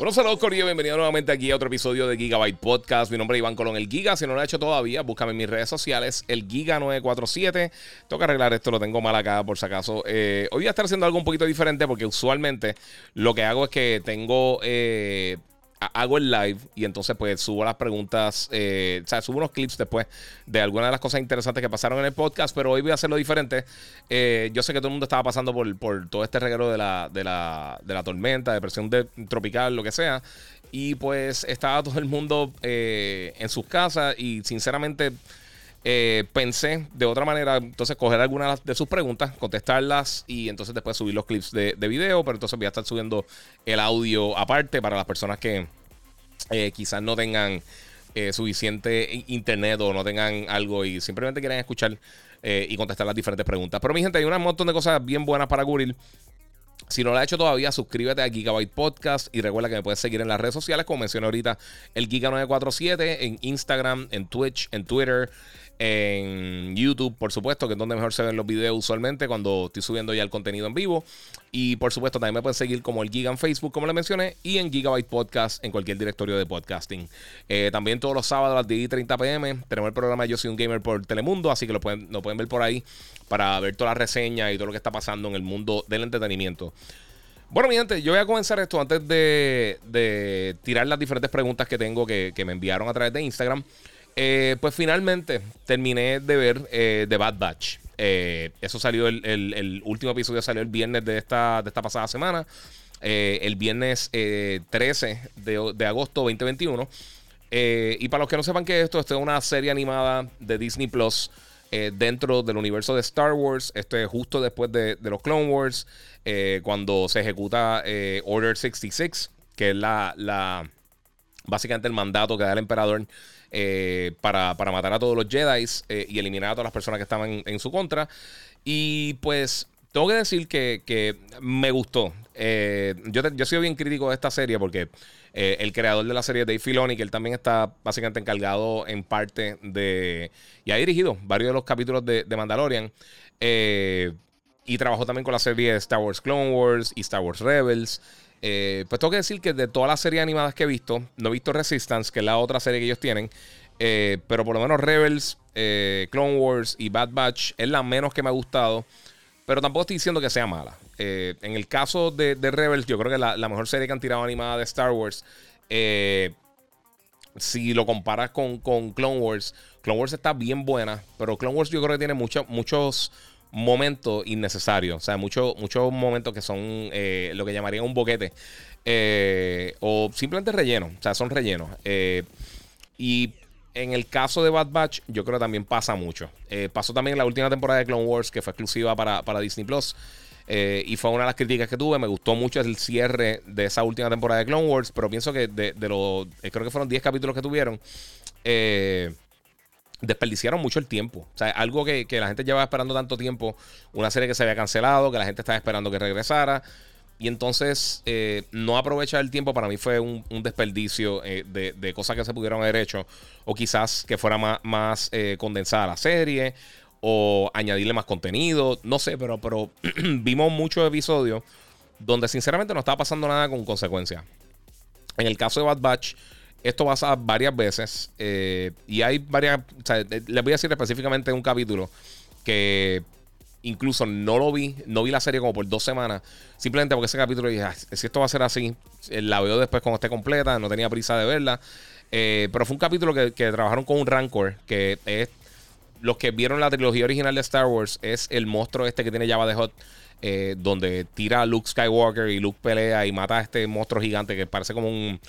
Bueno, saludos Corillo, bienvenido nuevamente aquí a otro episodio de Gigabyte Podcast. Mi nombre es Iván Colón, el Giga. Si no lo has hecho todavía, búscame en mis redes sociales, el Giga947. Tengo que arreglar esto, lo tengo mal acá por si acaso. Eh, hoy voy a estar haciendo algo un poquito diferente porque usualmente lo que hago es que tengo eh, hago el live y entonces pues subo las preguntas, eh, o sea, subo unos clips después de algunas de las cosas interesantes que pasaron en el podcast, pero hoy voy a hacerlo diferente. Eh, yo sé que todo el mundo estaba pasando por, por todo este reguero de la, de la, de la tormenta, depresión de, tropical, lo que sea, y pues estaba todo el mundo eh, en sus casas y sinceramente... pensé de otra manera, entonces coger algunas de sus preguntas, contestarlas y entonces después subir los clips de, de, video, pero entonces voy a estar subiendo el audio aparte para las personas que, eh, quizás no tengan eh, suficiente internet o no tengan algo y simplemente quieren escuchar eh, y contestar las diferentes preguntas. Pero mi gente, hay un montón de cosas bien buenas para cubrir. Si no lo has hecho todavía, suscríbete a Gigabyte Podcast y recuerda que me puedes seguir en las redes sociales, como mencioné ahorita, el Giga947, en Instagram, en Twitch, en Twitter, en YouTube, por supuesto, que es donde mejor se ven los videos usualmente cuando estoy subiendo ya el contenido en vivo. Y por supuesto, también me pueden seguir como el Giga en Facebook, como le mencioné, y en Gigabyte Podcast en cualquier directorio de podcasting. Eh, también todos los sábados a las 10 y 30 pm tenemos el programa Yo Soy un Gamer por Telemundo, así que lo pueden, lo pueden ver por ahí para ver todas las reseñas y todo lo que está pasando en el mundo del entretenimiento. Bueno, mi gente, yo voy a comenzar esto antes de, tirar las diferentes preguntas que tengo que, que me enviaron a través de Instagram. Eh, pues finalmente terminé de ver eh, The Bad Batch. Eh, eso salió, el, último episodio salió el viernes de esta, de esta pasada semana. el viernes 13 de, agosto 2021. y para los que no sepan qué es esto, esto es una serie animada de Disney Plus dentro del universo de Star Wars. Esto es justo después de, los Clone Wars, cuando se ejecuta Order 66, que es la, la básicamente el mandato que da el emperador eh, para, matar a todos los Jedi eh, y eliminar a todas las personas que estaban en, su contra. Y pues tengo que decir que, me gustó. Eh, yo, yo he sido bien crítico de esta serie porque el creador de la serie, Dave Filoni, que él también está básicamente encargado en parte de... y ha dirigido varios de los capítulos de, Mandalorian. y trabajó también con la serie de Star Wars Clone Wars y Star Wars Rebels. Eh, pues tengo que decir que de todas las series animadas que he visto, no he visto Resistance, que es la otra serie que ellos tienen. Eh, pero por lo menos Rebels, eh, Clone Wars y Bad Batch es la menos que me ha gustado. Pero tampoco estoy diciendo que sea mala. en el caso de, Rebels, yo creo que la, mejor serie que han tirado animada de Star Wars. si lo comparas con, con, Clone Wars, Clone Wars está bien buena. Pero Clone Wars yo creo que tiene muchos momentos innecesarios. O sea, muchos muchos momentos que son eh, lo que llamarían un boquete. Eh, o simplemente relleno. O sea, son rellenos. Eh, y en el caso de Bad Batch, yo creo que también pasa mucho. pasó también en la última temporada de Clone Wars, que fue exclusiva para, Disney Plus. y fue una de las críticas que tuve. Me gustó mucho el cierre de esa última temporada de Clone Wars. Pero pienso que de, de los. creo que fueron 10 capítulos que tuvieron. Desperdiciaron mucho el tiempo. O sea, algo que, la gente llevaba esperando tanto tiempo, una serie que se había cancelado, que la gente estaba esperando que regresara. Y entonces eh, no aprovechar el tiempo para mí fue un, desperdicio eh, de, cosas que se pudieron haber hecho. O quizás que fuera más, más eh, condensada la serie. O añadirle más contenido. No sé, pero, pero vimos muchos episodios donde sinceramente no estaba pasando nada con consecuencia. En el caso de Bad Batch esto pasa varias veces eh, y hay varias, o sea, les voy a decir específicamente un capítulo que incluso no lo vi, no vi la serie como por dos semanas, simplemente porque ese capítulo dije, si esto va a ser así, eh, la veo después cuando esté completa, no tenía prisa de verla, eh, pero fue un capítulo que, trabajaron con un Rancor, que es, los que vieron la trilogía original de Star Wars, es el monstruo este que tiene Java de Hot. donde tira a Luke Skywalker y Luke pelea y mata a este monstruo gigante que parece como un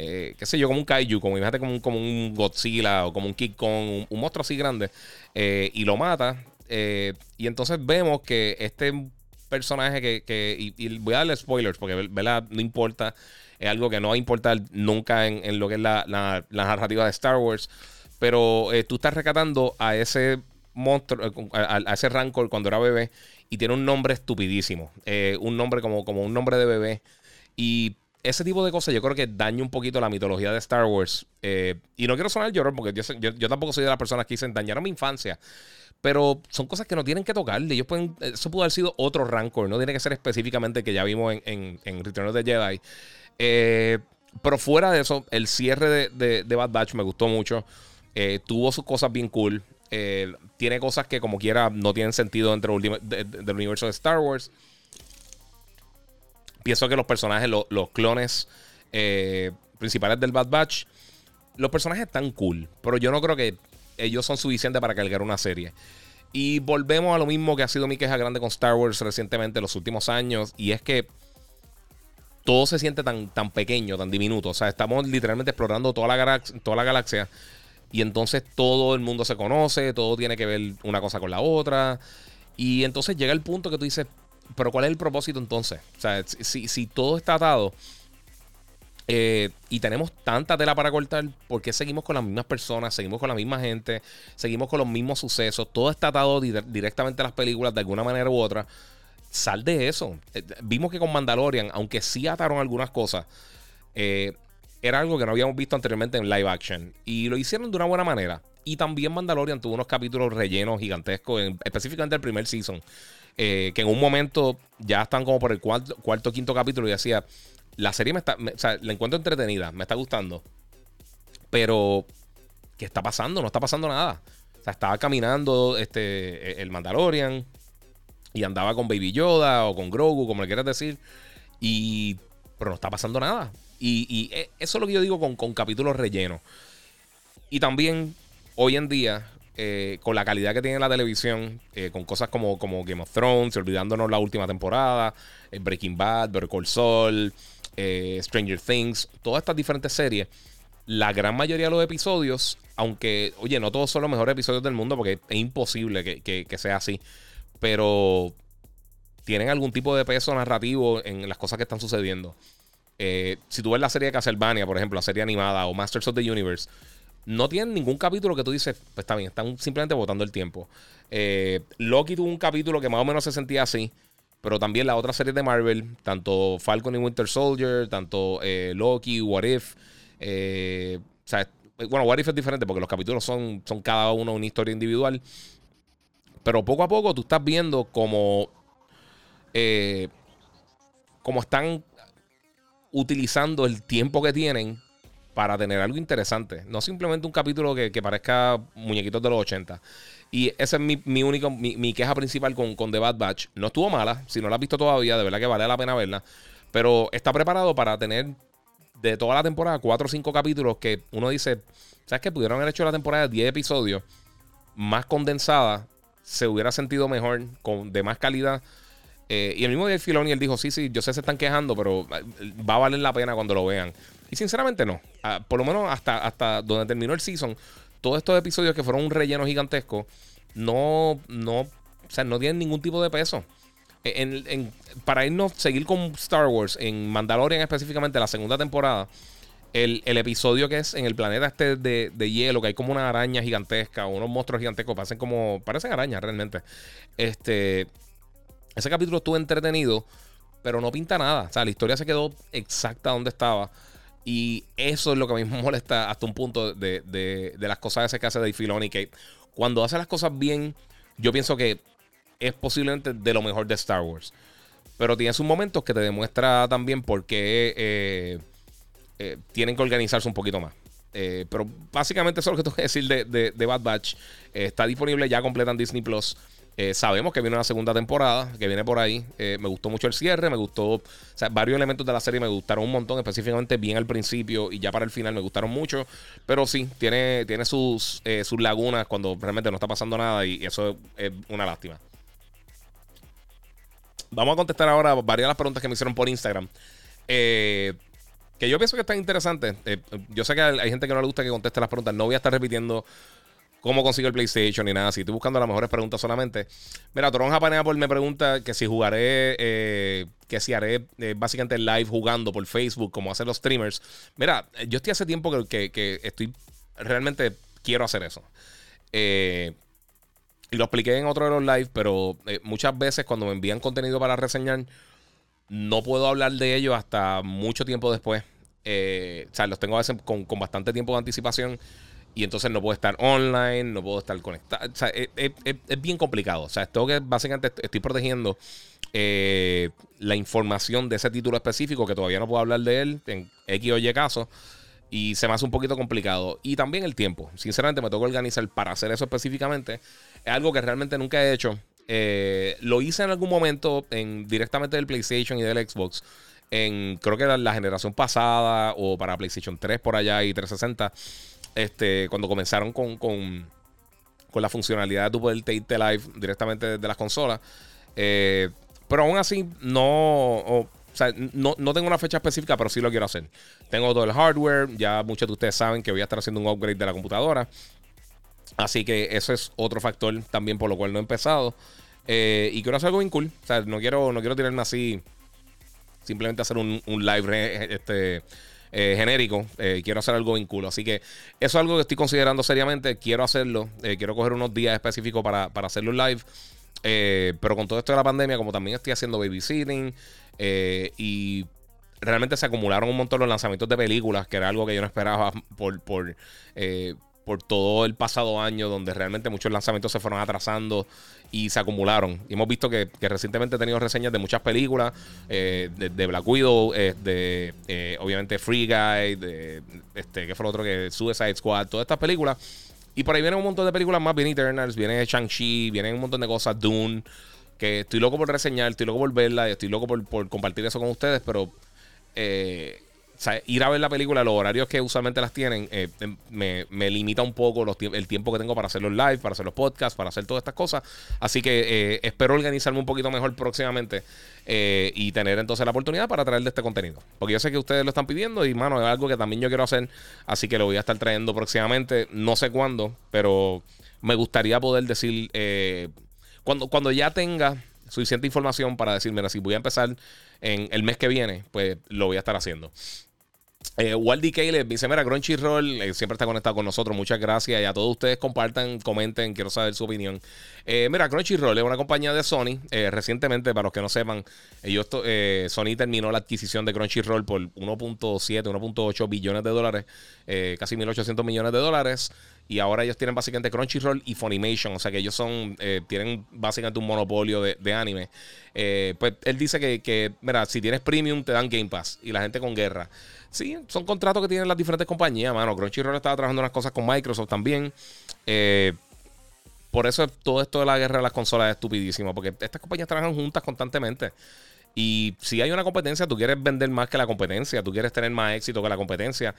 eh, qué sé yo, como un kaiju, como imagínate como un, como un Godzilla o como un King Kong, un, monstruo así grande, eh, y lo mata. Eh, y entonces vemos que este personaje que, y, voy a darle spoilers porque ¿verdad? no importa, es algo que no va a importar nunca en, lo que es la, narrativa de Star Wars. pero tú estás rescatando a ese monstruo, a, ese Rancor cuando era bebé y tiene un nombre estupidísimo. un nombre como, como un nombre de bebé. Y ese tipo de cosas yo creo que daña un poquito la mitología de Star Wars. Eh, y no quiero sonar llorón porque yo, tampoco soy de las personas que dicen dañar a mi infancia. Pero son cosas que no tienen que tocar. Ellos pueden, eso pudo haber sido otro Rancor. No tiene que ser específicamente que ya vimos en, en, Return of the Jedi. Eh, pero fuera de eso, el cierre de, Bad Batch me gustó mucho. Eh, tuvo sus cosas bien cool. tiene cosas que como quiera no tienen sentido dentro del universo de Star Wars pienso que los personajes, los clones eh, principales del Bad Batch, los personajes están cool, pero yo no creo que ellos son suficientes para cargar una serie. Y volvemos a lo mismo que ha sido mi queja grande con Star Wars recientemente en los últimos años, y es que todo se siente tan, tan pequeño, tan diminuto. O sea, estamos literalmente explorando toda la, toda la galaxia. Y entonces todo el mundo se conoce, todo tiene que ver una cosa con la otra. Y entonces llega el punto que tú dices, pero ¿cuál es el propósito entonces? O sea, si, todo está atado eh, y tenemos tanta tela para cortar, ¿por qué seguimos con las mismas personas? Seguimos con la misma gente, seguimos con los mismos sucesos, todo está atado directamente a las películas de alguna manera u otra. Sal de eso. Eh, vimos que con Mandalorian, aunque sí ataron algunas cosas, eh, era algo que no habíamos visto anteriormente en live action. Y lo hicieron de una buena manera. Y también Mandalorian tuvo unos capítulos rellenos gigantescos, específicamente el primer season. Eh, que en un momento ya están como por el cuarto, cuarto quinto capítulo y decía, la serie me está, o sea, la encuentro entretenida, me está gustando. Pero, ¿qué está pasando? No está pasando nada. O sea, estaba caminando este, e, el Mandalorian y andaba con Baby Yoda o con Grogu, como le quieras decir. Y, pero no está pasando nada. Y, e, eso es lo que yo digo con, con capítulos rellenos. Y también, hoy en día, eh, con la calidad que tiene la televisión, eh, con cosas como, como Game of Thrones, olvidándonos la última temporada, eh, Breaking Bad, Better Call Stranger Things, todas estas diferentes series, la gran mayoría de los episodios, aunque, oye, no todos son los mejores episodios del mundo porque es imposible que, sea así, pero tienen algún tipo de peso narrativo en las cosas que están sucediendo. si tú ves la serie de Castlevania, por ejemplo, la serie animada o Masters of the Universe, no tienen ningún capítulo que tú dices, pues está bien, están simplemente botando el tiempo. Eh, Loki tuvo un capítulo que más o menos se sentía así. Pero también la otra serie de Marvel, tanto Falcon y Winter Soldier, tanto eh, Loki, What If. Eh, bueno, What If es diferente porque los capítulos son, son cada uno una historia individual. Pero poco a poco tú estás viendo como. como están utilizando el tiempo que tienen para tener algo interesante. No simplemente un capítulo que, parezca muñequitos de los 80. Y esa es mi, mi único, mi, queja principal con, con The Bad Batch. No estuvo mala. Si no la has visto todavía, de verdad que vale la pena verla. Pero está preparado para tener de toda la temporada cuatro o cinco capítulos que uno dice, ¿sabes qué? Pudieron haber hecho la temporada de 10 episodios más condensada. Se hubiera sentido mejor, con, de más calidad. Eh, y el mismo Dave Filoni, él dijo, sí, sí, yo sé que se están quejando, pero eh, va a valer la pena cuando lo vean. Y sinceramente no. Ah, por lo menos hasta, hasta donde terminó el season, todos estos episodios que fueron un relleno gigantesco, no, no, o sea, no tienen ningún tipo de peso. E, en, para irnos, seguir con Star Wars, en Mandalorian específicamente, la segunda temporada, el, episodio que es en el planeta este de, hielo, que hay como una araña gigantesca, unos monstruos gigantescos, parecen como, parecen arañas realmente. Este, ese capítulo estuvo entretenido, pero no pinta nada. O sea, la historia se quedó exacta donde estaba. Y eso es lo que a mí me molesta hasta un punto de, las cosas que hace Dave Filoni. Que cuando hace las cosas bien, yo pienso que es posiblemente de lo mejor de Star Wars. Pero tiene sus momentos que te demuestra también por qué eh, eh, tienen que organizarse un poquito más. Eh, pero básicamente eso es lo que tengo que decir de, de Bad Batch. está disponible ya completa en Disney Plus. Eh, sabemos que viene una segunda temporada, que viene por ahí. Eh, me gustó mucho el cierre, me gustó. O sea, varios elementos de la serie me gustaron un montón, específicamente bien al principio y ya para el final me gustaron mucho. Pero sí, tiene, tiene sus, eh, lagunas cuando realmente no está pasando nada y eso es una lástima. Vamos a contestar ahora varias de las preguntas que me hicieron por Instagram. que yo pienso que están interesantes. yo sé que hay gente que no le gusta que conteste las preguntas. No voy a estar repitiendo cómo consigo el PlayStation ni nada. Si estoy buscando las mejores preguntas solamente. Mira, Toronja Paneapol me pregunta que si jugaré, eh, que si haré eh, básicamente live jugando por Facebook, como hacen los streamers. Mira, yo estoy hace tiempo que, estoy realmente quiero hacer eso. y lo expliqué en otro de los live, pero muchas veces cuando me envían contenido para reseñar, no puedo hablar de ello hasta mucho tiempo después. o sea, los tengo a veces con, con bastante tiempo de anticipación y entonces no puedo estar online, no puedo estar conectado. O sea, es, bien complicado. O sea, tengo que básicamente estoy protegiendo eh, la información de ese título específico que todavía no puedo hablar de él en X o Y caso. Y se me hace un poquito complicado. Y también el tiempo. Sinceramente, me tengo que organizar para hacer eso específicamente. Es algo que realmente nunca he hecho. Eh, lo hice en algún momento en, directamente del PlayStation y del Xbox. En creo que la, la generación pasada o para PlayStation 3 por allá y 360 este, cuando comenzaron con, con, la funcionalidad de tu poder irte live directamente desde las consolas. Eh, pero aún así, no, no, tengo una fecha específica, pero sí lo quiero hacer. Tengo todo el hardware, ya muchos de ustedes saben que voy a estar haciendo un upgrade de la computadora. Así que eso es otro factor también por lo cual no he empezado. Eh, y quiero hacer algo bien cool. O sea, no quiero, no quiero tirarme así. Simplemente hacer un, un live este, eh, genérico. Eh, quiero hacer algo vinculo. Así que eso es algo que estoy considerando seriamente. Quiero hacerlo. Eh, quiero coger unos días específicos para, para hacerlo live. pero con todo esto de la pandemia, como también estoy haciendo babysitting y realmente se acumularon un montón los lanzamientos de películas, que era algo que yo no esperaba por, por, por todo el pasado año, donde realmente muchos lanzamientos se fueron atrasando y se acumularon. Y hemos visto que, recientemente he tenido reseñas de muchas películas, eh, de, Black Widow, eh, de eh, obviamente Free Guy, de este, ¿qué fue lo otro que Suicide Squad, todas estas películas. Y por ahí vienen un montón de películas más, viene Eternals, viene Shang-Chi, vienen un montón de cosas, Dune, que estoy loco por reseñar, estoy loco por verla, estoy loco por, compartir eso con ustedes, pero sea, ir a ver la película, los horarios que usualmente las tienen, eh, em, me, limita un poco el tiempo que tengo para hacer los live, para hacer los podcasts, para hacer todas estas cosas. Así que eh, espero organizarme un poquito mejor próximamente eh, y tener entonces la oportunidad para traer de este contenido. Porque yo sé que ustedes lo están pidiendo y, mano, es algo que también yo quiero hacer. Así que lo voy a estar trayendo próximamente. No sé cuándo, pero me gustaría poder decir, cuando, cuando ya tenga suficiente información para decir, mira, si voy a empezar en el mes que viene, pues lo voy a estar haciendo. Eh, Waldy Caleb dice: Mira, Crunchyroll eh, siempre está conectado con nosotros. Muchas gracias. Y a todos ustedes compartan, comenten. Quiero saber su opinión. Eh, mira, Crunchyroll es una compañía de Sony. Eh, recientemente, para los que no sepan, ellos, Sony terminó la adquisición de Crunchyroll por 1.7, 1.8 billones de dólares, casi 1.800 millones de dólares. Y ahora ellos tienen básicamente Crunchyroll y Funimation. O sea que ellos son tienen básicamente un monopolio de, anime. pues él dice que, mira, si tienes premium, te dan Game Pass. Y la gente con guerra. Sí, son contratos que tienen las diferentes compañías, mano. Crunchyroll estaba trabajando unas cosas con Microsoft también. Eh, por eso todo esto de la guerra de las consolas es estupidísimo, porque estas compañías trabajan juntas constantemente. Y si hay una competencia, tú quieres vender más que la competencia, tú quieres tener más éxito que la competencia.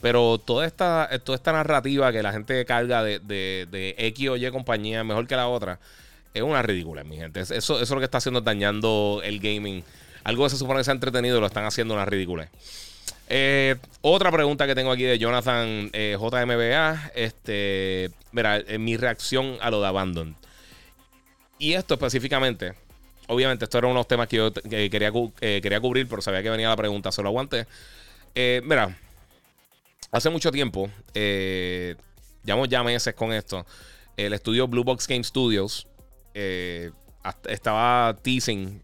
Pero toda esta, toda esta narrativa que la gente carga de, de, X o Y compañía mejor que la otra, es una ridícula, mi gente. Eso, eso es lo que está haciendo dañando el gaming. Algo que se supone que se ha entretenido lo están haciendo una ridícula. Eh, otra pregunta que tengo aquí de Jonathan eh, JMBA. Este, mira, eh, mi reacción a lo de Abandon. Y esto específicamente, obviamente, esto era uno de los temas que yo quería, quería cubrir, pero sabía que venía la pregunta, se lo aguanté. mira, hace mucho tiempo, llevamos ya meses con esto. El estudio Blue Box Game Studios estaba teasing,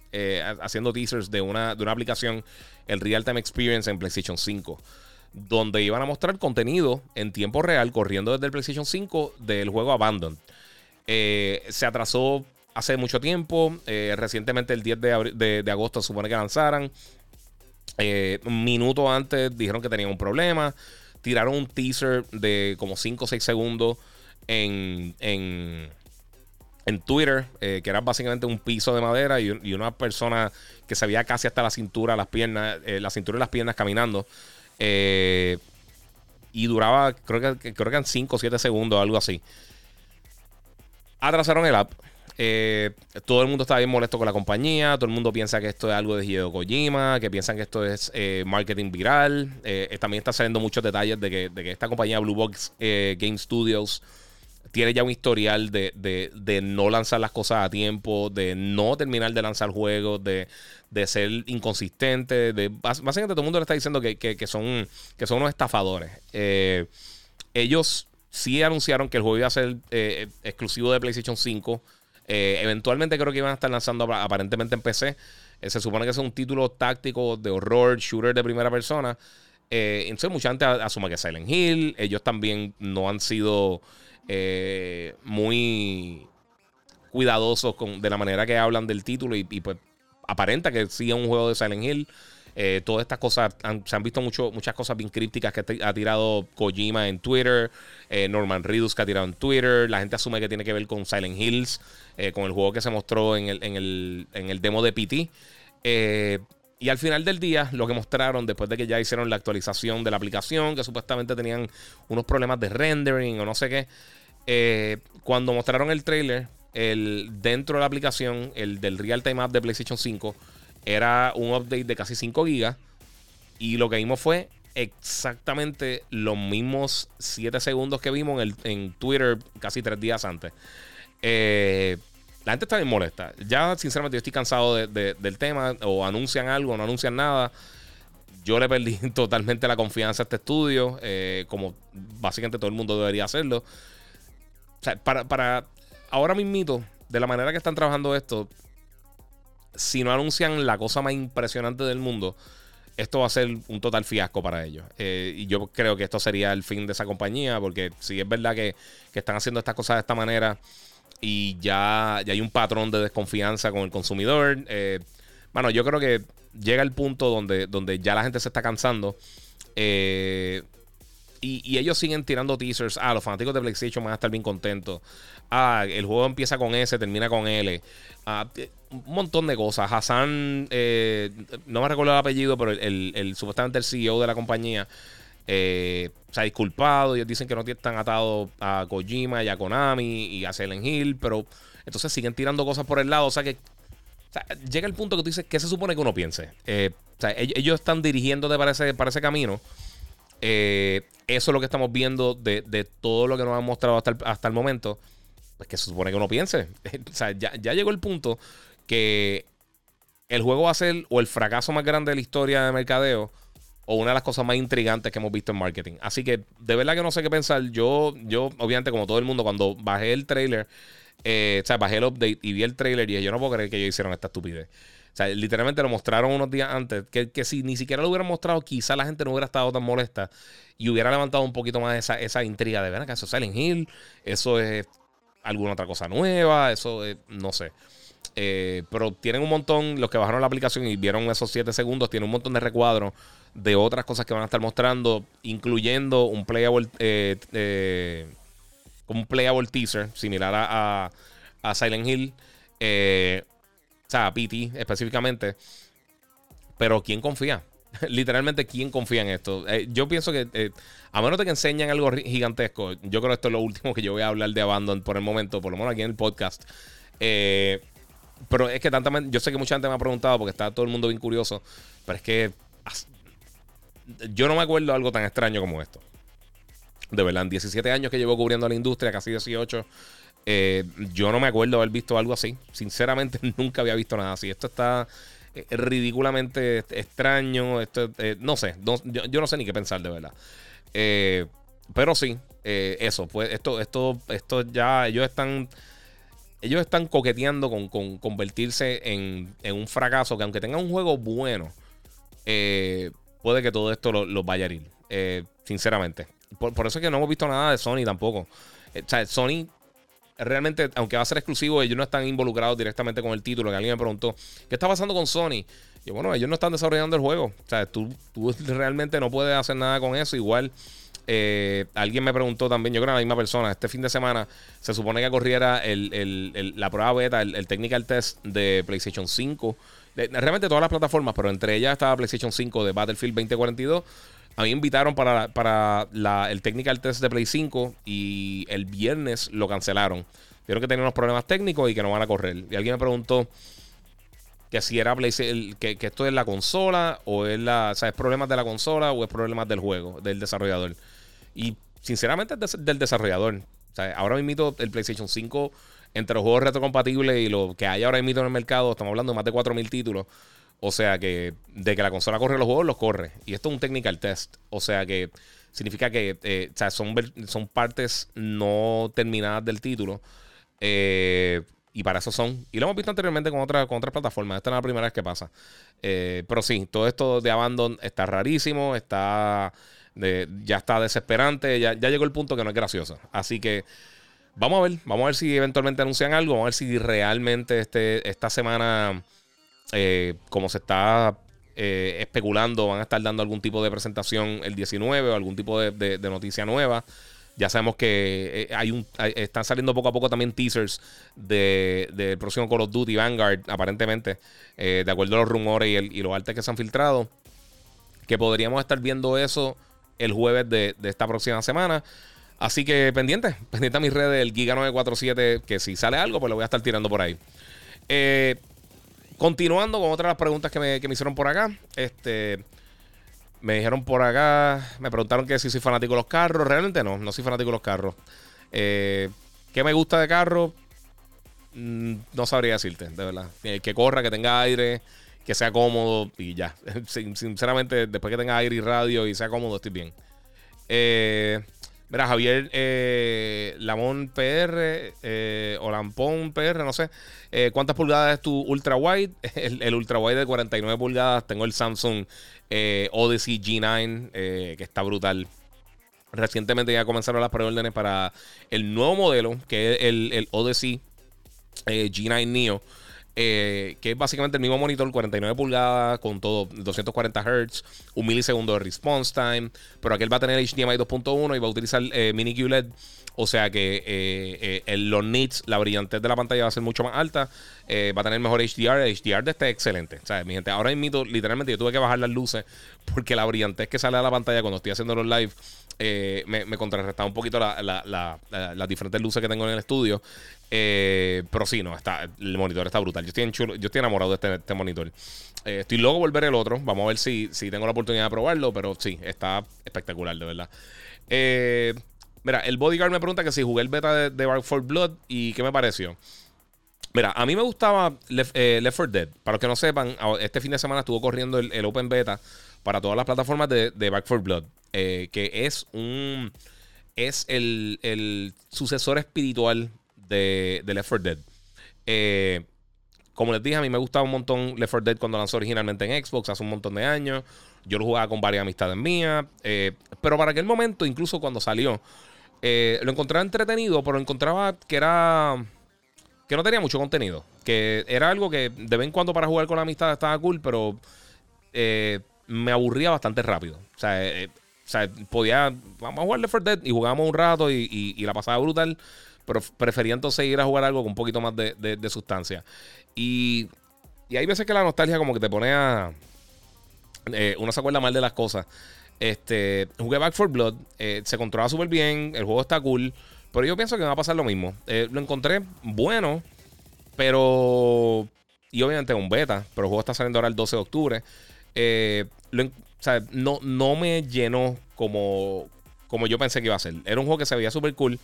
haciendo teasers de una, de una aplicación el Real Time Experience en PlayStation 5, donde iban a mostrar contenido en tiempo real corriendo desde el PlayStation 5 del juego Abandon. Eh, se atrasó hace mucho tiempo, eh, recientemente el 10 de, agosto se supone que lanzaran. Eh, un minuto antes dijeron que tenían un problema. Tiraron un teaser de como 5 o 6 segundos en, en, Twitter, que era básicamente un piso de madera y, una persona que se veía casi hasta la cintura, las piernas, eh, la cintura y las piernas caminando. Eh, y duraba, creo que, creo que eran 5 o 7 segundos, algo así. Atrasaron el app. Eh, todo el mundo está bien molesto con la compañía. Todo el mundo piensa que esto es algo de Hideo Kojima, que piensan que esto es marketing viral. también está saliendo muchos detalles de que, de que esta compañía Blue Box Game Studios tiene ya un historial de, no lanzar las cosas a tiempo, de no terminar de lanzar juegos, de, ser inconsistente. De, básicamente todo el mundo le está diciendo que, son, que son unos estafadores. Eh, ellos sí anunciaron que el juego iba a ser eh, exclusivo de PlayStation 5. eventualmente creo que iban a estar lanzando aparentemente en PC. se supone que es un título táctico de horror, shooter de primera persona. entonces mucha gente asume que Silent Hill. Ellos también no han sido muy cuidadosos con, de la manera que hablan del título y, pues aparenta que sigue un juego de Silent Hill. Eh, todas estas cosas, se han visto mucho, muchas cosas bien crípticas que ha tirado Kojima en Twitter, eh, Norman Reedus que ha tirado en Twitter, la gente asume que tiene que ver con Silent Hills, eh, con el juego que se mostró en el, en el, en el demo de PT. Y al final del día, lo que mostraron después de que ya hicieron la actualización de la aplicación, que supuestamente tenían unos problemas de rendering o no sé qué, cuando mostraron el trailer, el, dentro de la aplicación, el del Real Time App de PlayStation 5, era un update de casi 5 GB. Y lo que vimos fue exactamente los mismos 7 segundos que vimos en, Twitter casi 3 días antes. Eh, la gente está bien molesta. Ya, sinceramente, yo estoy cansado del tema. O anuncian algo, o no anuncian nada. Yo le perdí totalmente la confianza a este estudio. Eh, como básicamente todo el mundo debería hacerlo. O sea, para, para ahora mismito, de la manera que están trabajando esto, si no anuncian la cosa más impresionante del mundo, esto va a ser un total fiasco para ellos. Eh, y yo creo que esto sería el fin de esa compañía, porque si es verdad que, están haciendo estas cosas de esta manera y ya, hay un patrón de desconfianza con el consumidor, eh, bueno, yo creo que llega el punto donde, donde ya la gente se está cansando. Eh, y, ellos siguen tirando teasers. Ah, los fanáticos de PlayStation van a estar bien contentos. Ah, el juego empieza con S, termina con L. Ah, eh, un montón de cosas. Hassan, eh, no me recuerdo el apellido, pero el, supuestamente el CEO de la compañía eh, se ha disculpado. Ellos dicen que no están atados a Kojima a Konami y a Silent Hill, pero entonces siguen tirando cosas por el lado. O sea que llega el punto que tú dices, ¿qué se supone que uno piense? o sea, ellos, están dirigiéndote para ese, camino. Eh, eso es lo que estamos viendo de, todo lo que nos han mostrado hasta el momento. Pues que se supone que uno piense. o sea, ya, llegó el punto que el juego va a ser o el fracaso más grande de la historia de mercadeo o una de las cosas más intrigantes que hemos visto en marketing. Así que de verdad que no sé qué pensar. Yo, yo obviamente, como todo el mundo, cuando bajé el trailer, eh, o sea, bajé el update y vi el trailer y dije, yo no puedo creer que ellos hicieron esta estupidez. O sea, literalmente lo mostraron unos días antes. Que, si ni siquiera lo hubieran mostrado, quizá la gente no hubiera estado tan molesta y hubiera levantado un poquito más esa, esa intriga de ver que eso es Silent Hill, eso es alguna otra cosa nueva, eso es, no sé. Eh, pero tienen un montón, los que bajaron la aplicación y vieron esos 7 segundos, tienen un montón de recuadros de otras cosas que van a estar mostrando, incluyendo un playable, eh, eh, un playable teaser similar a, a, Silent Hill. Eh, o sea, PT específicamente. Pero ¿quién confía? Literalmente, ¿quién confía en esto? Eh, yo pienso que, a menos de que enseñan algo gigantesco, yo creo que esto es lo último que yo voy a hablar de Abandon por el momento, por lo menos aquí en el podcast. Pero es que tanta yo sé que mucha gente me ha preguntado porque está todo el mundo bien curioso, pero es que yo no me acuerdo algo tan extraño como esto. De verdad, en 17 años que llevo cubriendo la industria, casi 18, eh, yo no me acuerdo haber visto algo así. Sinceramente, nunca había visto nada así. Esto está eh, ridículamente extraño. Esto, eh, no sé, yo, no sé ni qué pensar de verdad. pero sí, eso, pues esto, esto, esto ya, ellos están. Ellos están coqueteando con, convertirse en, un fracaso que aunque tengan un juego bueno, puede que todo esto los vaya a ir. sinceramente. Por, por, eso es que no hemos visto nada de Sony tampoco. O sea, Sony realmente, aunque va a ser exclusivo, ellos no están involucrados directamente con el título. Que alguien me preguntó, ¿qué está pasando con Sony? Y bueno, ellos no están desarrollando el juego. O sea, tú, tú realmente no puedes hacer nada con eso. Igual, eh, alguien me preguntó también, yo creo que la misma persona, este fin de semana se supone que corriera el, la prueba beta, el, technical test de PlayStation 5. Realmente todas las plataformas, pero entre ellas estaba PlayStation 5 de Battlefield 2042. A mí me invitaron para, para el technical test de Play 5 y el viernes lo cancelaron. Vieron que tenían unos problemas técnicos y que no van a correr. Y alguien me preguntó que si era Play, que, que, esto es la consola o es la, o sea, es problemas de la consola o es problemas del juego, del desarrollador. Y sinceramente es del desarrollador. O sea, ahora mismo el PlayStation 5 entre los juegos retrocompatibles y lo que hay ahora mismo en el mercado, estamos hablando de más de 4.000 títulos. O sea que de que la consola corre los juegos, los corre. Y esto es un technical test. O sea que significa que son, son partes no terminadas del título. y para eso son. Y lo hemos visto anteriormente con, otra, con otras plataformas. Esta no es la primera vez que pasa. pero sí, todo esto de Abandon está rarísimo. Está. ya está desesperante. Ya, ya llegó el punto que no es gracioso. Así que. Vamos a ver, vamos a ver si eventualmente anuncian algo, vamos a ver si realmente este, esta semana, eh, como se está eh, especulando, van a estar dando algún tipo de presentación el 19 o algún tipo de, noticia nueva. Ya sabemos que eh, hay un, están saliendo poco a poco también teasers del de, próximo Call of Duty Vanguard, aparentemente, de acuerdo a los rumores y los artes que se han filtrado. Que podríamos estar viendo eso el jueves de, de esta próxima semana. Así que pendiente, pendiente a mis redes, el Giga947, que si sale algo, pues lo voy a estar tirando por ahí. Eh, continuando con otras preguntas que me, hicieron por acá. Este. Me dijeron por acá, me preguntaron que si soy fanático de los carros. Realmente no, no soy fanático de los carros. Eh, ¿Qué me gusta de carro? Mm, no sabría decirte, de verdad. Eh, que corra, que tenga aire, que sea cómodo y ya. Sinceramente, después que tenga aire y radio y sea cómodo, estoy bien. Eh. Mira, Javier eh, Lamón PR eh, o Lampón PR, no sé. Eh, ¿Cuántas pulgadas es tu ultra wide? El, ultra wide de 49 pulgadas. Tengo el Samsung Odyssey G9, que está brutal. Recientemente ya comenzaron las preórdenes para el nuevo modelo, que es el, el Odyssey G9 Neo. Eh, que es básicamente el mismo monitor, 49 pulgadas, con todo 240 Hz, un milisegundo de response time, pero aquel va a tener HDMI 2.1 y va a utilizar eh, mini QLED. O sea que eh, eh los nits, la brillantez de la pantalla va a ser mucho más alta. va a tener mejor HDR. El HDR de este excelente. O sea, mi gente, ahora mismo, literalmente, yo tuve que bajar las luces porque la brillantez que sale a la pantalla cuando estoy haciendo los live eh, me, me, contrarrestaba un poquito las diferentes luces que tengo en el estudio. Eh, pero sí, no, está, el monitor está brutal. Yo estoy, chulo, yo estoy enamorado de este, este monitor. Eh, estoy luego volver el otro. Vamos a ver si, si tengo la oportunidad de probarlo. Pero sí, está espectacular, de verdad. Mira, el Bodyguard me pregunta que si jugué el beta de, de Back Blood y qué me pareció. Mira, a mí me gustaba Left, 4 Dead. Para los que no sepan, este fin de semana estuvo corriendo el, Open Beta para todas las plataformas de, de Back 4 Blood. Eh, que es un. Es el, sucesor espiritual de, Left 4 Dead. Eh, como les dije, a mí me gustaba un montón Left 4 Dead cuando lanzó originalmente en Xbox hace un montón de años. Yo lo jugaba con varias amistades mías. Eh, pero para aquel momento, incluso cuando salió, lo encontraba entretenido, pero encontraba que era. que no tenía mucho contenido. Que era algo que de vez en cuando para jugar con la amistad estaba cool, pero me aburría bastante rápido. O sea, o sea, podía, vamos a jugar Left 4 Dead y jugábamos un rato y, la pasaba brutal, pero prefería entonces ir a jugar algo con un poquito más de, sustancia. Y, hay veces que la nostalgia como que te pone a... Eh, uno se acuerda mal de las cosas. Este, jugué Back 4 Blood, eh, se controla súper bien, el juego está cool, pero yo pienso que va a pasar lo mismo. Eh, lo encontré bueno, pero... Y obviamente un beta, pero el juego está saliendo ahora el 12 de octubre. lo, o sea, no, no me llenó como, como yo pensé que iba a ser. Era un juego que se veía súper cool.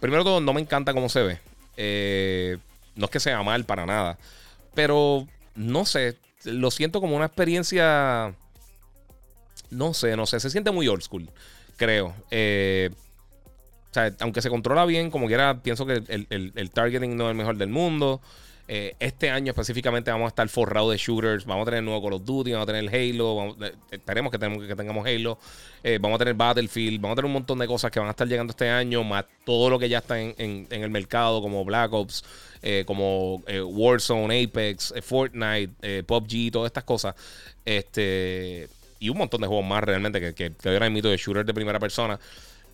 Primero todo, no me encanta cómo se ve. Eh, no es que sea mal para nada. Pero no sé. Lo siento como una experiencia. No sé, no sé. Se siente muy old school, creo. Eh, o sea, aunque se controla bien, como quiera, pienso que el, el targeting no es el mejor del mundo. Eh, este año específicamente vamos a estar forrados de shooters. Vamos a tener nuevo Call of Duty, vamos a tener Halo. Eh, esperemos que, tenemos, que tengamos Halo. Vamos a tener Battlefield. Vamos a tener un montón de cosas que van a estar llegando este año. Más todo lo que ya está en, el mercado, como Black Ops, como Warzone, Apex, Fortnite, PUBG, todas estas cosas. Este. Y un montón de juegos más realmente que, que, que ahora mito de shooters de primera persona.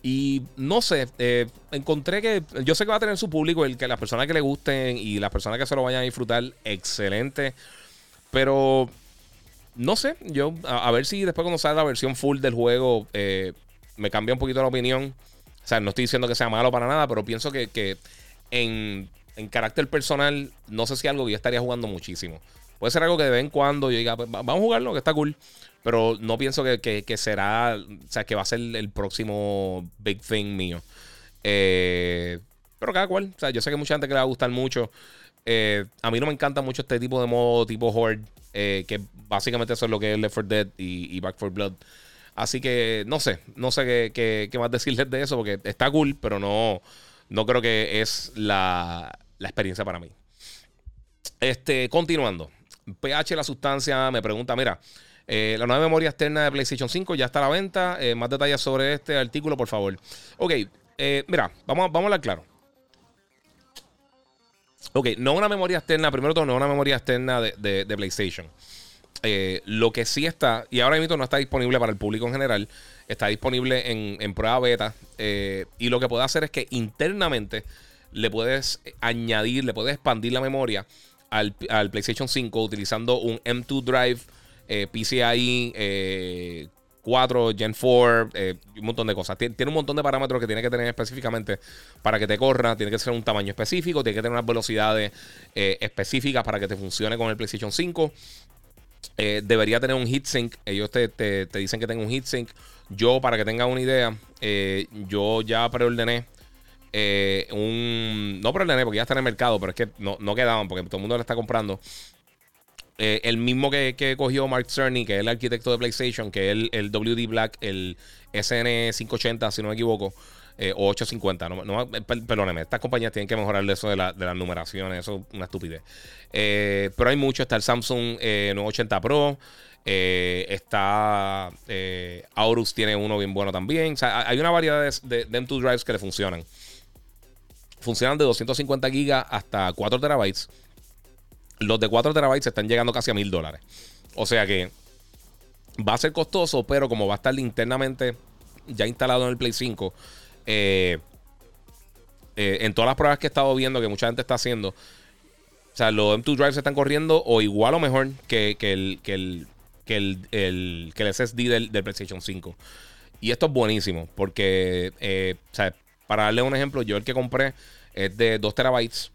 Y no sé, eh, encontré que yo sé que va a tener su público, el que las personas que le gusten y las personas que se lo vayan a disfrutar, excelente. Pero no sé, yo a, ver si después cuando salga la versión full del juego eh, me cambia un poquito la opinión. O sea, no estoy diciendo que sea malo para nada, pero pienso que, en, en, carácter personal, no sé si algo que yo estaría jugando muchísimo. Puede ser algo que de vez en cuando yo diga, pues, vamos a jugarlo, que está cool. Pero no pienso que, será, o sea, que va a ser el próximo big thing mío. Eh, pero cada cual, o sea, yo sé que mucha gente que le va a gustar mucho. Eh, a mí no me encanta mucho este tipo de modo tipo Horde, eh, que básicamente eso es lo que es Left 4 Dead y, Back 4 Blood. Así que no sé, no sé qué, qué, más decirles de eso porque está cool, pero no, no creo que es la, la experiencia para mí. Este, continuando. PH, la sustancia, me pregunta, mira, eh, la nueva memoria externa de PlayStation 5 ya está a la venta. Eh, más detalles sobre este artículo, por favor. Ok, eh, mira, vamos, vamos a hablar claro. Ok, no una memoria externa, primero todo, no una memoria externa de, PlayStation. lo que sí está, y ahora mismo no está disponible para el público en general, está disponible en, prueba beta. y lo que puede hacer es que internamente le puedes añadir, le puedes expandir la memoria al, al PlayStation 5 utilizando un M2 Drive eh, PCI 4, eh, Gen 4, eh, un montón de cosas. Tiene, un montón de parámetros que tiene que tener específicamente para que te corra. Tiene que ser un tamaño específico, tiene que tener unas velocidades específicas para que te funcione con el PlayStation 5. debería tener un heatsink. Ellos te, dicen que tenga un heatsink. Yo, para que tengan una idea, yo ya preordené. un. No preordené porque ya está en el mercado, pero es que no, no quedaban porque todo el mundo lo está comprando. Eh, el mismo que, cogió Mark Cerny, que es el arquitecto de PlayStation, que es el, WD Black, el SN580, si no me equivoco, eh, o 850. No, no, perdóneme, estas compañías tienen que mejorar eso de, la, de las numeraciones, eso es una estupidez. Eh, pero hay mucho, está el Samsung 980 Pro. está Aorus tiene uno bien bueno también. O sea, hay una variedad de, de, M2 drives que le funcionan. Funcionan de 250 GB hasta 4 terabytes. Los de 4 terabytes están llegando casi a mil dólares. O sea que va a ser costoso, pero como va a estar internamente ya instalado en el Play 5, eh, eh, en todas las pruebas que he estado viendo que mucha gente está haciendo, o sea, los M2 Drives están corriendo o igual o mejor que, el, que, el, que, el, que el SSD del, PlayStation 5. Y esto es buenísimo, porque, eh, o sea, para darle un ejemplo, yo el que compré es de 2 terabytes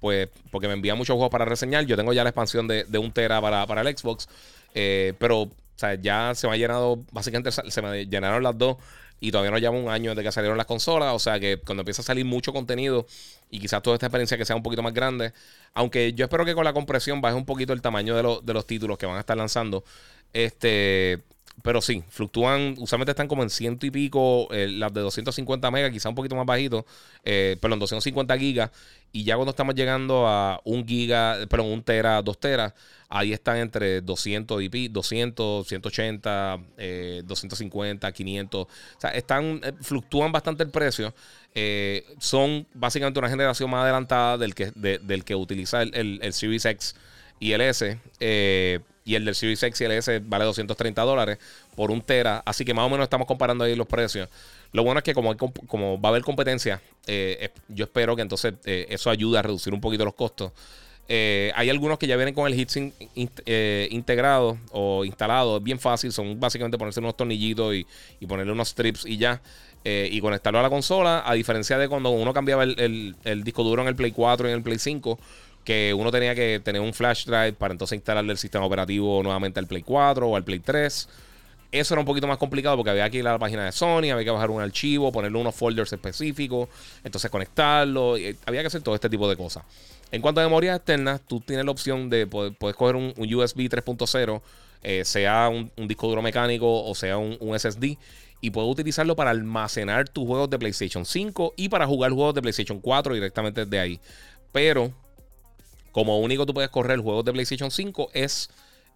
pues porque me envía muchos juegos para reseñar. Yo tengo ya la expansión de, de un tera para, para el Xbox, eh, pero o sea, ya se me ha llenado, básicamente se me llenaron las dos y todavía no lleva un año desde que salieron las consolas, o sea que cuando empieza a salir mucho contenido y quizás toda esta experiencia que sea un poquito más grande, aunque yo espero que con la compresión baje un poquito el tamaño de, de los títulos que van a estar lanzando, este pero sí, fluctúan, usualmente están como en ciento y pico, eh, las de 250 megas, quizá un poquito más bajito, eh, perdón, 250 gigas. Y ya cuando estamos llegando a un giga, perdón, un tera, dos teras, ahí están entre 200 y 200, 180, 250, 500. O sea, están, eh, fluctúan bastante el precio. son básicamente una generación más adelantada del que, del que utiliza el, el, el Series X y el S. Eh, y el del Series X vale 230 dólares por un Tera. Así que más o menos estamos comparando ahí los precios. Lo bueno es que como, va a haber competencia, eh, yo espero que entonces eh, eso ayude a reducir un poquito los costos. hay algunos que ya vienen con el heatsink integrado o instalado. Es bien fácil. Son básicamente ponerse unos tornillitos y, ponerle unos strips y ya. y conectarlo a la consola. A diferencia de cuando uno cambiaba el, el disco duro en el Play 4 y en el Play 5 que uno tenía que tener un flash drive para entonces instalarle el sistema operativo nuevamente al Play 4 o al Play 3. Eso era un poquito más complicado porque había que ir a la página de Sony, había que bajar un archivo, ponerle unos folders específicos, entonces conectarlo, y había que hacer todo este tipo de cosas. En cuanto a memoria externa, tú tienes la opción de poder, coger un, USB 3.0, eh, sea un, disco duro mecánico o sea un, un SSD, y puedes utilizarlo para almacenar tus juegos de PlayStation 5 y para jugar juegos de PlayStation 4 directamente desde ahí. Pero como único tú puedes correr juegos de PlayStation 5 es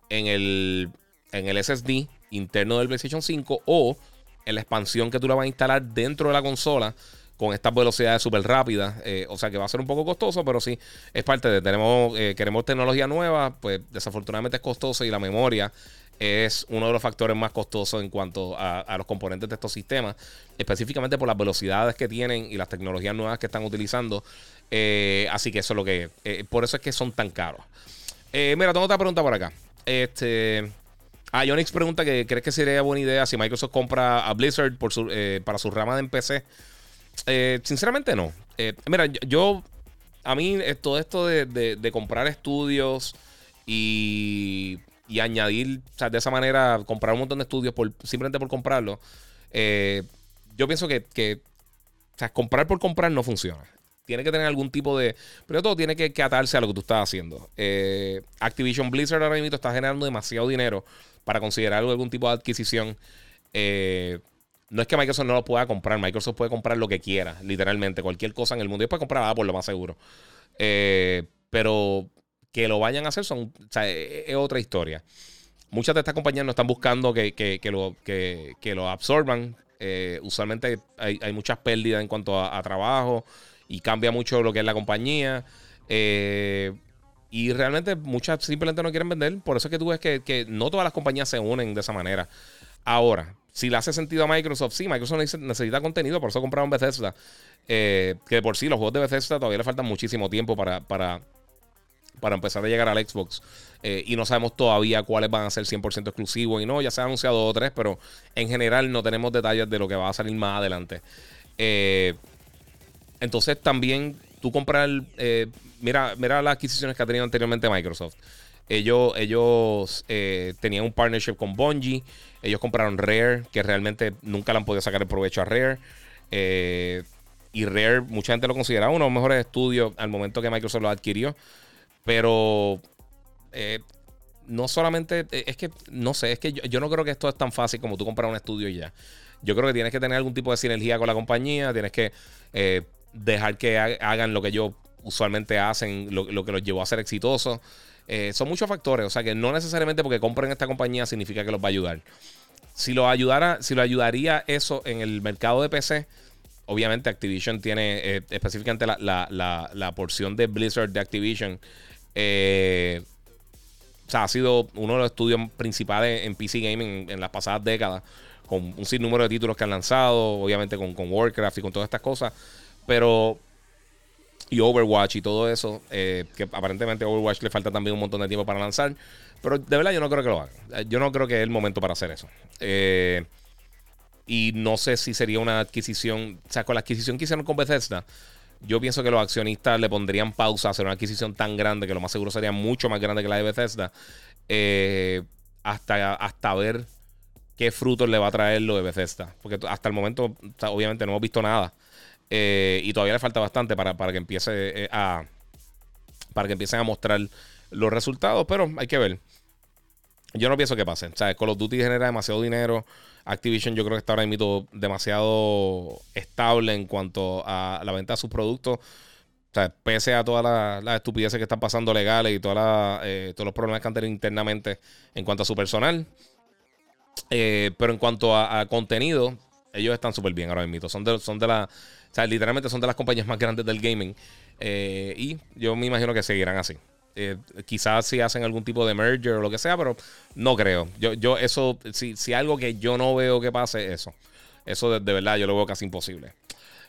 en el, en el SSD interno del PlayStation 5 o en la expansión que tú la vas a instalar dentro de la consola con estas velocidades súper rápidas. Eh, o sea que va a ser un poco costoso, pero sí, es parte de. Tenemos, eh, queremos tecnología nueva, pues desafortunadamente es costoso y la memoria es uno de los factores más costosos en cuanto a, los componentes de estos sistemas, específicamente por las velocidades que tienen y las tecnologías nuevas que están utilizando. Eh, así que eso es lo que. Eh, por eso es que son tan caros. Eh, mira, tengo otra pregunta por acá. Este. Ah, Yonix pregunta que crees que sería buena idea si Microsoft compra a Blizzard por su, para su rama de PC. sinceramente no. mira, yo, a mí todo esto de comprar estudios y y añadir, o sea, de esa manera, comprar un montón de estudios por, simplemente por comprarlo. Yo pienso que, o sea, comprar por comprar no funciona. Tiene que tener algún tipo de. Pero todo tiene que, atarse a lo que tú estás haciendo. Eh, Activision Blizzard ahora mismo está generando demasiado dinero para considerar algún tipo de adquisición. no es que Microsoft no lo pueda comprar, Microsoft puede comprar lo que quiera, literalmente, cualquier cosa en el mundo. Y puede comprar Apple, lo más seguro. pero que lo vayan a hacer son, es otra historia. Muchas de estas compañías no están buscando que, lo, que, lo absorban. Eh, usualmente hay, muchas pérdidas en cuanto a, trabajo y cambia mucho lo que es la compañía. Eh, y realmente muchas simplemente no quieren vender. Por eso es que tú ves que, no todas las compañías se unen de esa manera. Ahora, si le hace sentido a Microsoft, sí, Microsoft necesita contenido, por eso compraron Bethesda. Eh, que por sí los juegos de Bethesda todavía le faltan muchísimo tiempo para, para, para empezar a llegar al Xbox. Eh, y no sabemos todavía cuáles van a ser 100% exclusivos y no. Ya se han anunciado dos o tres, pero en general no tenemos detalles de lo que va a salir más adelante. Eh, entonces también tú comprar, eh, mira, mira las adquisiciones que ha tenido anteriormente Microsoft. Ellos, ellos tenían un partnership con Bungie. Ellos compraron Rare, que realmente nunca le han podido sacar el provecho a Rare. y Rare, mucha gente lo consideraba uno de los mejores estudios al momento que Microsoft lo adquirió. Pero eh, no solamente, eh, es que, no sé, es que yo, no creo que esto es tan fácil como tú comprar un estudio y ya. Yo creo que tienes que tener algún tipo de sinergia con la compañía, tienes que eh, dejar que hagan lo que ellos usualmente hacen, lo, que los llevó a ser exitosos. son muchos factores, o sea que no necesariamente porque compren esta compañía significa que los va a ayudar. Si lo ayudara, si lo ayudaría eso en el mercado de PC, obviamente Activision tiene específicamente la, la, porción de Blizzard de Activision eh, o sea, ha sido uno de los estudios principales en PC Gaming en, las pasadas décadas, con un sinnúmero de títulos que han lanzado, obviamente con, Warcraft y con todas estas cosas, pero... Y Overwatch y todo eso, eh, que aparentemente a Overwatch le falta también un montón de tiempo para lanzar, pero de verdad yo no creo que lo hagan. Yo no creo que es el momento para hacer eso. Eh, y no sé si sería una adquisición, o sea, con la adquisición que hicieron con Bethesda, yo pienso que los accionistas le pondrían pausa a hacer una adquisición tan grande, que lo más seguro sería mucho más grande que la de Bethesda, eh, hasta, hasta ver qué frutos le va a traer lo de Bethesda. Porque hasta el momento, obviamente, no hemos visto nada. Eh, y todavía le falta bastante para, que empiece eh, a. Para que empiecen a mostrar los resultados. Pero hay que ver. Yo no pienso que pase. O Call of Duty genera demasiado dinero. Activision yo creo que está ahora mismo demasiado estable en cuanto a la venta de sus productos. Pese a todas las estupideces que están pasando legales y todas eh, todos los problemas que han tenido internamente en cuanto a su personal. Pero en cuanto a, contenido, ellos están súper bien ahora mismo. Son de, son de la. O sea, literalmente son de las compañías más grandes del gaming. Eh, y yo me imagino que seguirán así. Eh, quizás si hacen algún tipo de merger o lo que sea, pero no creo. Yo, yo eso, si, si algo que yo no veo que pase, eso. Eso de, verdad yo lo veo casi imposible.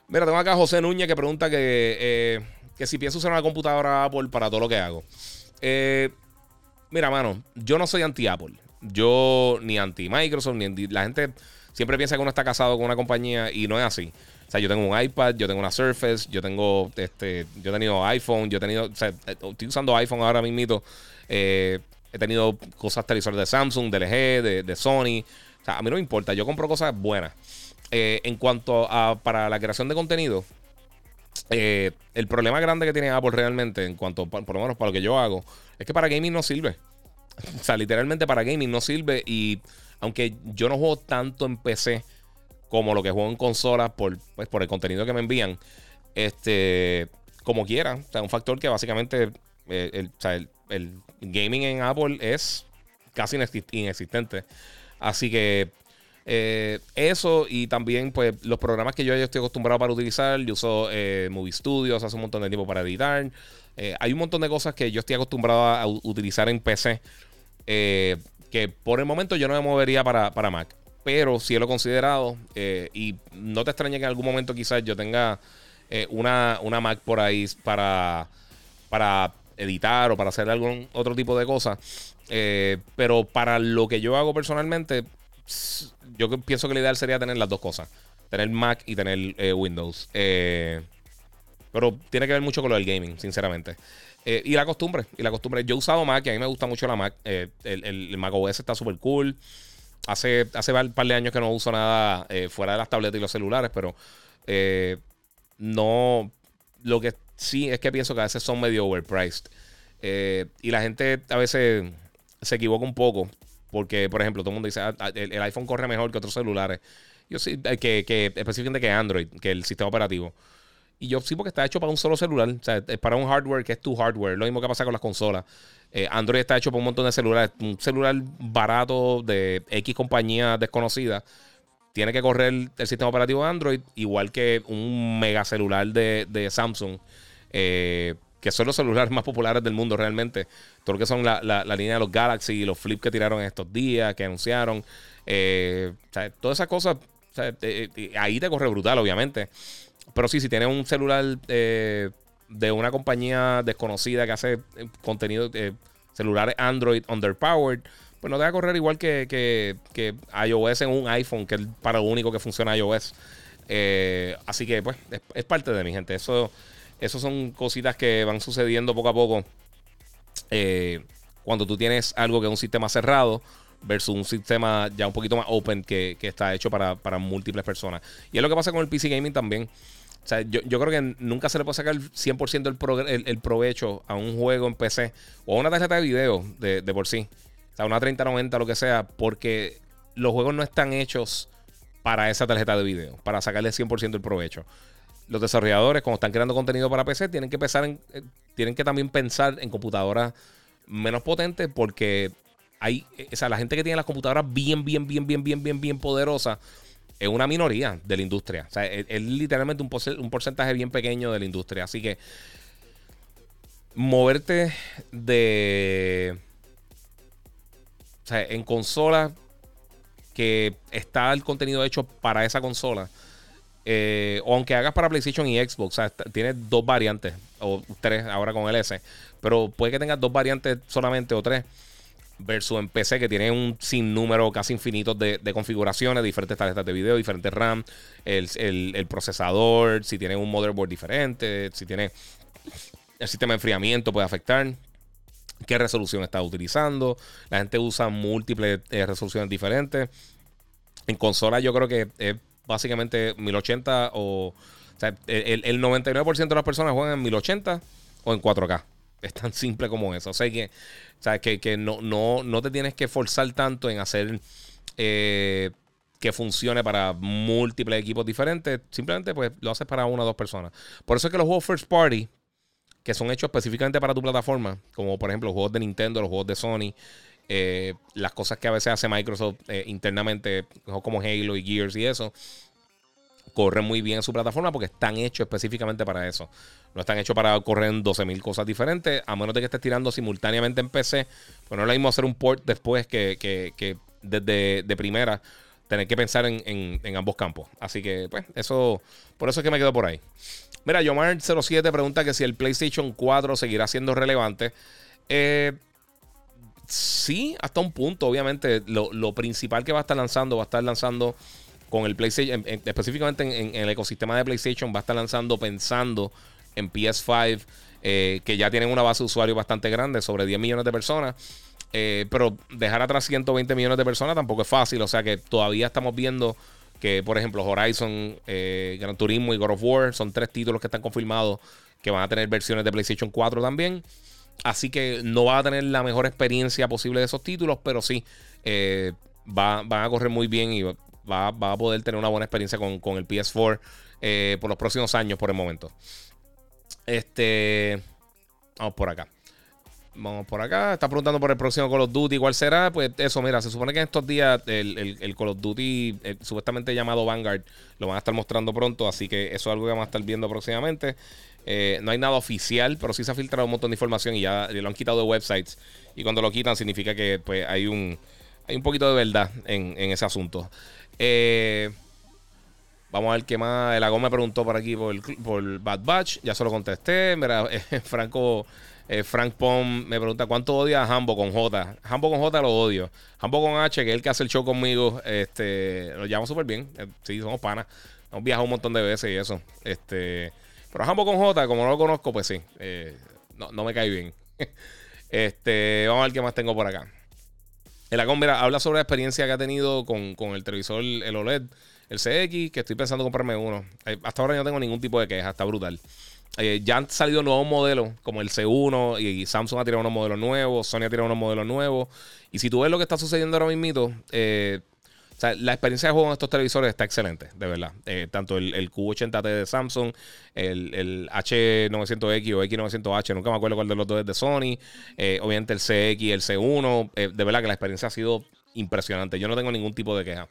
Mira, tengo acá a José Núñez que pregunta que, eh, que si pienso usar una computadora Apple para todo lo que hago. Mira, mano, yo no soy anti-Apple. Yo ni anti-Microsoft, ni anti... La gente siempre piensa que uno está casado con una compañía y no es así sea, yo tengo un iPad, yo tengo una Surface, yo tengo, este, yo he tenido iPhone, yo he tenido, o sea, estoy usando iPhone ahora mismo. Eh, he tenido cosas televisores de Samsung, de LG, de, Sony. O sea, a mí no me importa, yo compro cosas buenas. Eh, en cuanto a para la creación de contenido, eh, el problema grande que tiene Apple realmente, en cuanto, por lo menos para lo que yo hago, es que para gaming no sirve. O sea, literalmente para gaming no sirve. Y aunque yo no juego tanto en PC, como lo que juego en consolas por, pues, por el contenido que me envían. Este, como quiera. O un factor que básicamente eh, el, gaming en Apple es casi inexistente. Así que eh, eso y también pues los programas que yo ya estoy acostumbrado para utilizar. Yo uso eh, Movie Studios hace un montón de tiempo para editar. hay un montón de cosas que yo estoy acostumbrado a, utilizar en PC. Que por el momento yo no me movería para, para Mac pero sí lo he considerado. Eh, y no te extrañe que en algún momento quizás yo tenga eh, una, una, Mac por ahí para, para editar o para hacer algún otro tipo de cosas. Eh, pero para lo que yo hago personalmente, yo pienso que lo ideal sería tener las dos cosas. Tener Mac y tener Windows. pero tiene que ver mucho con lo del gaming, sinceramente. Y la costumbre. Y la costumbre. Yo he usado Mac y a mí me gusta mucho la Mac. el, el Mac OS está súper cool hace, hace un par de años que no uso nada eh, fuera de las tabletas y los celulares, pero eh, no. Lo que sí es que pienso que a veces son medio overpriced. Eh, y la gente a veces se equivoca un poco. porque, por ejemplo, todo el mundo dice, ah, ah, el, iPhone corre mejor que otros celulares. Yo sí, eh, que, que específicamente que Android, que el sistema operativo. Y yo sí, porque está hecho para un solo celular. O sea, es para un hardware que es tu hardware. Lo mismo que pasa con las consolas. Eh, Android está hecho para un montón de celulares. Un celular barato de X compañía desconocida tiene que correr el sistema operativo de Android, igual que un mega celular de, Samsung, eh, que son los celulares más populares del mundo realmente. Todo lo que son la, línea de los Galaxy, y los Flip que tiraron estos días, que anunciaron. Eh, todas esas cosas, ahí te corre brutal, obviamente. Pero sí, si tienes un celular eh, de una compañía desconocida que hace contenido, celulares Android underpowered pues no te va a correr igual que, que, iOS en un iPhone, que es para lo único que funciona iOS. Eh, así que, pues, es, parte de mi gente. Eso, son cositas que van sucediendo poco a poco. Eh, cuando tú tienes algo que es un sistema cerrado versus un sistema ya un poquito más open que, está hecho para, múltiples personas. Y es lo que pasa con el PC Gaming también. O sea, yo, creo que nunca se le puede sacar 100% el, el, provecho a un juego en PC o a una tarjeta de video de, de por sí. O sea, una 3090, lo que sea, porque los juegos no están hechos para esa tarjeta de video, para sacarle 100% el provecho. Los desarrolladores, cuando están creando contenido para PC, tienen que pensar en, eh, tienen que también pensar en computadoras menos potentes porque hay, o sea, la gente que tiene las computadoras bien, bien, bien, bien, bien, bien, bien poderosas es una minoría de la industria. O sea, es, literalmente un, porcentaje bien pequeño de la industria. Así que moverte de o sea, en consola que está el contenido hecho para esa consola. Eh, o aunque hagas para PlayStation y Xbox, o sea, tienes dos variantes, o tres ahora con el S, pero puede que tengas dos variantes solamente o tres, versus en PC que tiene un sinnúmero casi infinito de, configuraciones, diferentes tarjetas de video, diferentes RAM, el, procesador, si tiene un motherboard diferente, si tiene el sistema de enfriamiento puede afectar qué resolución está utilizando. La gente usa múltiples eh, resoluciones diferentes. En consola yo creo que es básicamente 1080 o... o sea, el, 99% de las personas juegan en 1080 o en 4K. Es tan simple como eso. O sea que, o sea, que, que no, no, no, te tienes que forzar tanto en hacer eh, que funcione para múltiples equipos diferentes. Simplemente pues lo haces para una o dos personas. Por eso es que los juegos first party que son hechos específicamente para tu plataforma, como por ejemplo los juegos de Nintendo, los juegos de Sony, eh, las cosas que a veces hace Microsoft eh, internamente, como Halo y Gears y eso, corren muy bien en su plataforma porque están hechos específicamente para eso. No están hechos para correr 12.000 cosas diferentes, a menos de que estés tirando simultáneamente en PC. Pues no es lo mismo hacer un port después que, que, desde de primera tener que pensar en, en, ambos campos. Así que, pues, eso, por eso es que me quedo por ahí. Mira, Yomar07 pregunta que si el PlayStation 4 seguirá siendo relevante. Eh, sí, hasta un punto. Obviamente, lo, principal que va a estar lanzando, va a estar lanzando con el PlayStation, específicamente en, el ecosistema de PlayStation, va a estar lanzando pensando en PS5, eh, que ya tienen una base de usuarios bastante grande, sobre 10 millones de personas. Eh, pero dejar atrás 120 millones de personas tampoco es fácil. O sea que todavía estamos viendo que, por ejemplo, Horizon, eh, Gran Turismo y God of War son tres títulos que están confirmados que van a tener versiones de PlayStation 4 también. Así que no va a tener la mejor experiencia posible de esos títulos, pero sí eh, va, van a correr muy bien y va, a poder tener una buena experiencia con, el PS4 eh, por los próximos años por el momento. Este. Vamos por acá. Vamos por acá. Está preguntando por el próximo Call of Duty. ¿Cuál será? Pues eso, mira, se supone que en estos días el, Call of Duty, supuestamente llamado Vanguard, lo van a estar mostrando pronto. Así que eso es algo que vamos a estar viendo próximamente. Eh, no hay nada oficial, pero sí se ha filtrado un montón de información y ya lo han quitado de websites. Y cuando lo quitan, significa que pues, hay un, hay un poquito de verdad en, ese asunto. Eh, vamos a ver qué más. El Agón me preguntó por aquí por, por Bad Batch. Ya se lo contesté. Mira, Franco. Eh, Frank Pom me pregunta cuánto odia a Hambo con J. Hambo con J lo odio. Hambo con H, que es el que hace el show conmigo, este, lo llamo súper bien. Eh, sí, somos panas. Hemos viajado un montón de veces y eso. Este, pero Hambo con J, como no lo conozco, pues sí. Eh, no, me cae bien. este, vamos a ver qué más tengo por acá. El Acon, mira, habla sobre la experiencia que ha tenido con, con el televisor, el OLED, el CX, que estoy pensando comprarme uno. Hasta ahora no tengo ningún tipo de queja, está brutal. eh, ya han salido nuevos modelos, como el C1, y, Samsung ha tirado unos modelos nuevos, Sony ha tirado unos modelos nuevos. Y si tú ves lo que está sucediendo ahora mismo, eh, la experiencia de juego en estos televisores está excelente, de verdad. Eh, tanto el, Q80T de Samsung, el, H900X o X900H, nunca me acuerdo cuál de los dos es de Sony. obviamente el CX, el C1. de verdad que la experiencia ha sido impresionante. Yo no tengo ningún tipo de queja.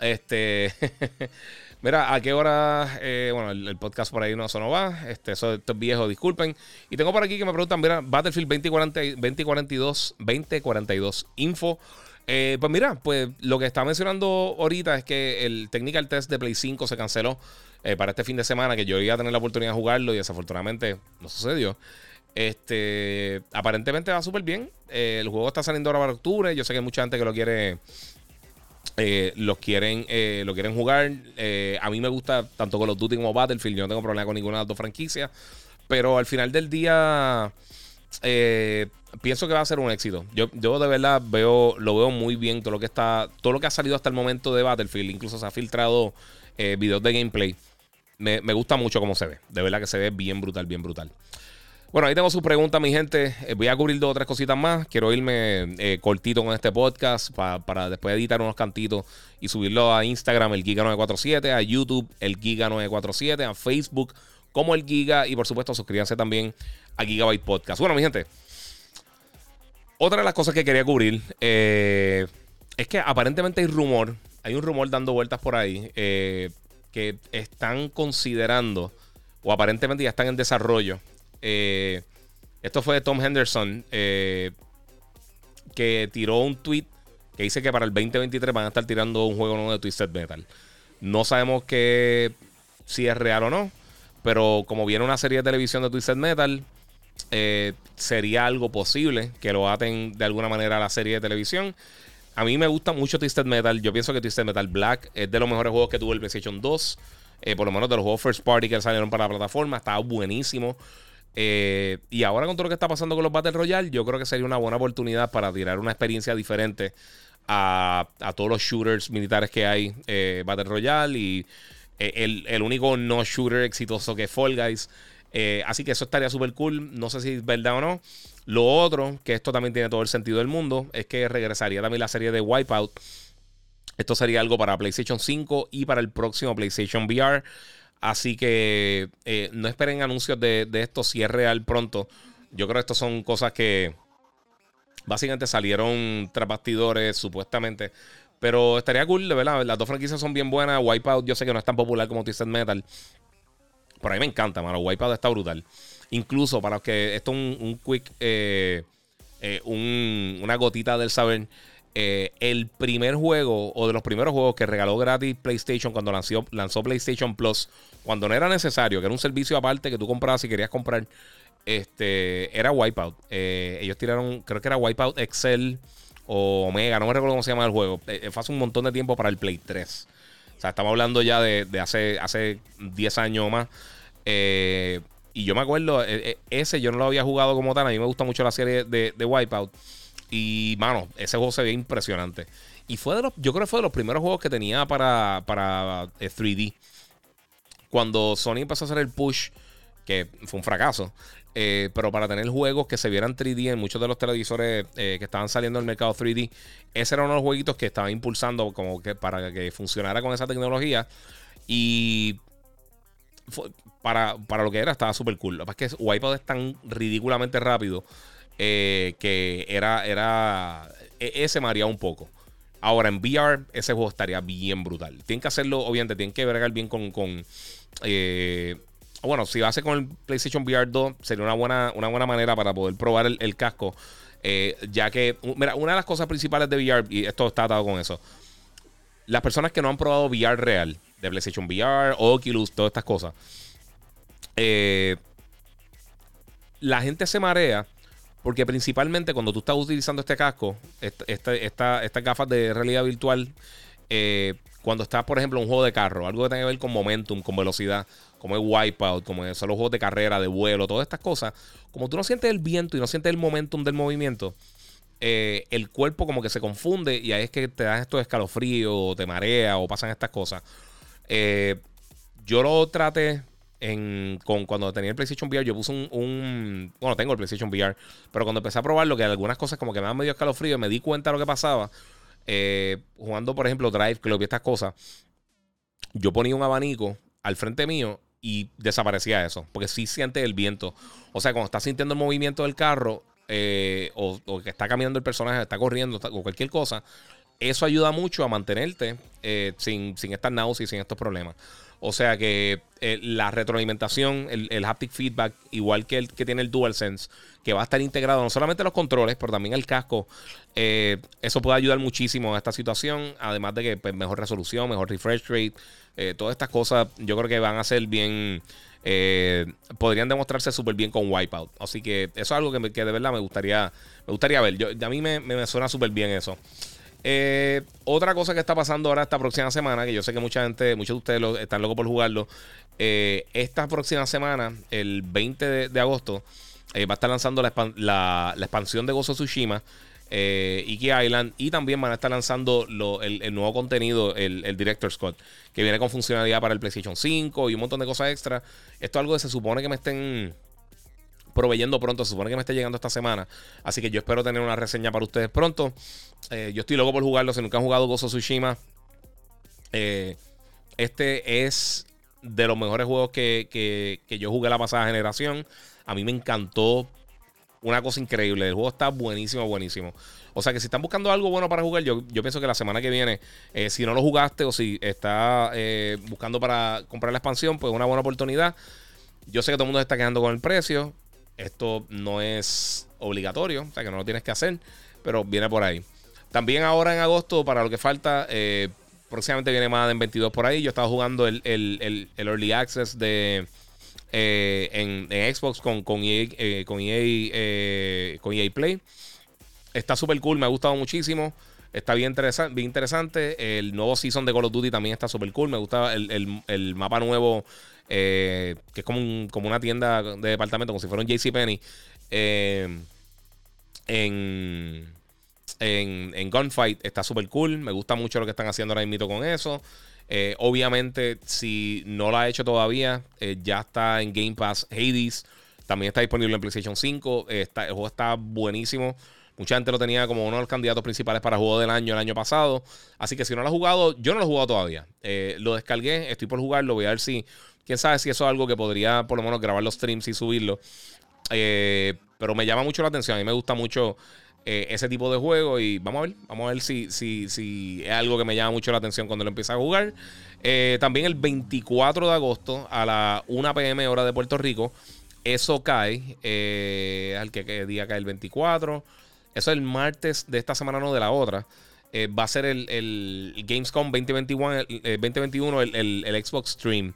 Este. Mira, ¿a qué hora? Eh, bueno, el, podcast por ahí no, eso no va. Este, eso, esto es viejo, disculpen. Y tengo por aquí que me preguntan, mira, Battlefield 2040, 2042, 2042 info. Eh, pues mira, pues lo que está mencionando ahorita es que el Technical Test de Play 5 se canceló eh, para este fin de semana, que yo iba a tener la oportunidad de jugarlo y desafortunadamente no sucedió. Este, aparentemente va súper bien. el juego está saliendo ahora para octubre. Yo sé que hay mucha gente que lo quiere eh, los quieren, eh, lo quieren jugar. Eh, a mí me gusta tanto Call of Duty como Battlefield. Yo no tengo problema con ninguna de las dos franquicias. Pero al final del día, pienso que va a ser un éxito. Yo, yo de verdad veo, lo veo muy bien. Todo lo que está, todo lo que ha salido hasta el momento de Battlefield, incluso se ha filtrado videos de gameplay. Me, me gusta mucho cómo se ve. De verdad que se ve bien brutal, bien brutal. Bueno, ahí tengo su pregunta, mi gente. Eh, voy a cubrir dos o tres cositas más. Quiero irme eh, cortito con este podcast para después editar unos cantitos y subirlo a Instagram, el Giga947, a YouTube, el Giga947, a Facebook como el Giga y por supuesto suscríbanse también a Gigabyte Podcast. Bueno, mi gente, otra de las cosas que quería cubrir eh, es que aparentemente hay rumor, hay un rumor dando vueltas por ahí que están considerando o aparentemente ya están en desarrollo eh, esto fue Tom Henderson, eh, que tiró un tweet que dice que para el 2023 van a estar tirando un juego nuevo de Twisted Metal. No sabemos que si es real o no, pero como viene una serie de televisión de Twisted Metal, eh, sería algo posible que lo aten de alguna manera a la serie de televisión. A mí me gusta mucho Twisted Metal. Yo pienso que Twisted Metal Black es de los mejores juegos que tuvo el PlayStation 2. por lo menos de los juegos First Party que salieron para la plataforma. Estaba buenísimo. Eh, y ahora con todo lo que está pasando con los Battle Royale, yo creo que sería una buena oportunidad para tirar una experiencia diferente a, todos los shooters militares que hay eh, Battle Royale y eh, el, único no shooter exitoso que es Fall Guys. Así que eso estaría súper cool. No sé si es verdad o no. Lo otro, que esto también tiene todo el sentido del mundo, es que regresaría también la serie de Wipeout. Esto sería algo para PlayStation 5 y para el próximo PlayStation VR. Así que eh, no esperen anuncios de, esto si es real pronto. Yo creo que estas son cosas que básicamente salieron tras bastidores, supuestamente. Pero estaría cool, de verdad. Las dos franquicias son bien buenas. Wipeout, yo sé que no es tan popular como Twisted Metal. Pero a mí me encanta, mano. Wipeout está brutal. Incluso para que esto es un, quick, eh, eh, una gotita del saber. Eh, el primer juego o de los primeros juegos que regaló gratis PlayStation cuando lanzó, lanzó PlayStation Plus, cuando no era necesario, que era un servicio aparte que tú comprabas si querías comprar, este, era Wipeout. Ellos tiraron, creo que era Wipeout Excel o Omega, no me recuerdo cómo se llama el juego. Fue hace un montón de tiempo para el Play 3. O sea, estamos hablando ya de, hace, hace 10 años o más. y yo me acuerdo, ese yo no lo había jugado como tal. A mí me gusta mucho la serie de, de Wipeout. Y, mano, ese juego se ve impresionante. Y fue de los, yo creo que fue de los primeros juegos que tenía para, para 3D. Eh, Cuando Sony empezó a hacer el push, que fue un fracaso, eh, pero para tener juegos que se vieran 3D en muchos de los televisores eh, que estaban saliendo al mercado 3D, ese era uno de los jueguitos que estaba impulsando como que para que funcionara con esa tecnología. Y para, para, lo que era, estaba súper cool. Lo que es que Wipeout es tan ridículamente rápido eh, que era, era, e, ese mareaba un poco. Ahora en VR ese juego estaría bien brutal. Tienen que hacerlo, obviamente, tienen que bregar bien con... bueno, si lo hace con el PlayStation VR 2, sería una buena, una buena manera para poder probar el, casco. Eh, ya que, mira, una de las cosas principales de VR, y esto está atado con eso, las personas que no han probado VR real, de PlayStation VR, Oculus, todas estas cosas, la gente se marea porque principalmente cuando tú estás utilizando este casco, estas gafas de realidad virtual, eh, cuando estás, por ejemplo, en un juego de carro, algo que tenga que ver con momentum, con velocidad, como es Wipeout, como son los juegos de carrera, de vuelo, todas estas cosas, como tú no sientes el viento y no sientes el momentum del movimiento, eh, el cuerpo como que se confunde y ahí es que te das estos escalofríos, o te marea o pasan estas cosas. Eh, yo lo traté con, cuando tenía el PlayStation VR, yo puse un, Bueno, tengo el PlayStation VR, pero cuando empecé a probarlo, que algunas cosas como que me daban medio escalofrío, me di cuenta de lo que pasaba. Eh, jugando, por ejemplo, Drive Club y estas cosas, yo ponía un abanico al frente mío y desaparecía eso, porque sí siente el viento. O sea, cuando estás sintiendo el movimiento del carro, eh, o, que está caminando el personaje, está corriendo, o cualquier cosa, eso ayuda mucho a mantenerte eh, sin, sin estar náuseas y sin estos problemas. O sea que eh, la retroalimentación, el, haptic feedback, igual que el que tiene el DualSense, que va a estar integrado no solamente en los controles, pero también el casco, eso puede ayudar muchísimo a esta situación. Además de que pues, mejor resolución, mejor refresh rate, eh, todas estas cosas yo creo que van a ser bien. podrían demostrarse súper bien con Wipeout. Así que eso es algo que, de verdad me gustaría, me gustaría ver. Yo, a mí me, me suena súper bien eso. Eh, otra cosa que está pasando ahora esta próxima semana, que yo sé que mucha gente, muchos de ustedes están locos por jugarlo. Eh, esta próxima semana, el 20 de, agosto, eh, va a estar lanzando la, expansión de Gozo Tsushima. Iki Island y también van a estar lanzando el, nuevo contenido, el, el Director's Scott, que viene con funcionalidad para el PlayStation 5 y un montón de cosas extra. Esto es algo que se supone que me estén proveyendo pronto. Se supone que me esté llegando esta semana. Así que yo espero tener una reseña para ustedes pronto. Eh, yo estoy loco por jugarlo. Si nunca han jugado Gozo Tsushima, eh, este es de los mejores juegos que, yo jugué la pasada generación. A mí me encantó. Una cosa increíble. El juego está buenísimo, buenísimo. O sea que si están buscando algo bueno para jugar, yo, yo pienso que la semana que viene, eh, si no lo jugaste o si está buscando para comprar la expansión, pues una buena oportunidad. Yo sé que todo el mundo está quedando con el precio. Esto no es obligatorio, o sea que no lo tienes que hacer, pero viene por ahí. También ahora en agosto, para lo que falta, eh, próximamente viene más en 22 por ahí. Yo estaba jugando el, Early Access de eh, en, Xbox con, con EA, eh, con, EA con EA Play. Está súper cool, me ha gustado muchísimo. Está bien, bien interesante. El nuevo season de Call of Duty también está súper cool. Me gusta el, el mapa nuevo eh, que es como, como una tienda de departamento, como si fuera un JCPenney, eh, en, en, Gunfight. Está súper cool. Me gusta mucho lo que están haciendo ahora mismo con eso. Eh, obviamente, si no lo ha hecho todavía, ya está en Game Pass Hades. También está disponible en PlayStation 5. Está, el juego está buenísimo. Mucha gente lo tenía como uno de los candidatos principales para juego del año el año pasado. Así que si no lo ha jugado, yo no lo he jugado todavía. lo descargué, estoy por jugarlo. Voy a ver si Quién sabe si eso es algo que podría por lo menos grabar los streams y subirlo. Eh, pero me llama mucho la atención. A mí me gusta mucho eh, ese tipo de juego. Y vamos a ver. Vamos a ver si, si, si es algo que me llama mucho la atención cuando lo empiece a jugar. Eh, también el 24 de agosto a la 1 pm hora de Puerto Rico. Eso cae. al que, día cae el 24. Eso es el martes de esta semana, no de la otra. va a ser el, Gamescom 2021, el, 2021 el, el Xbox Stream.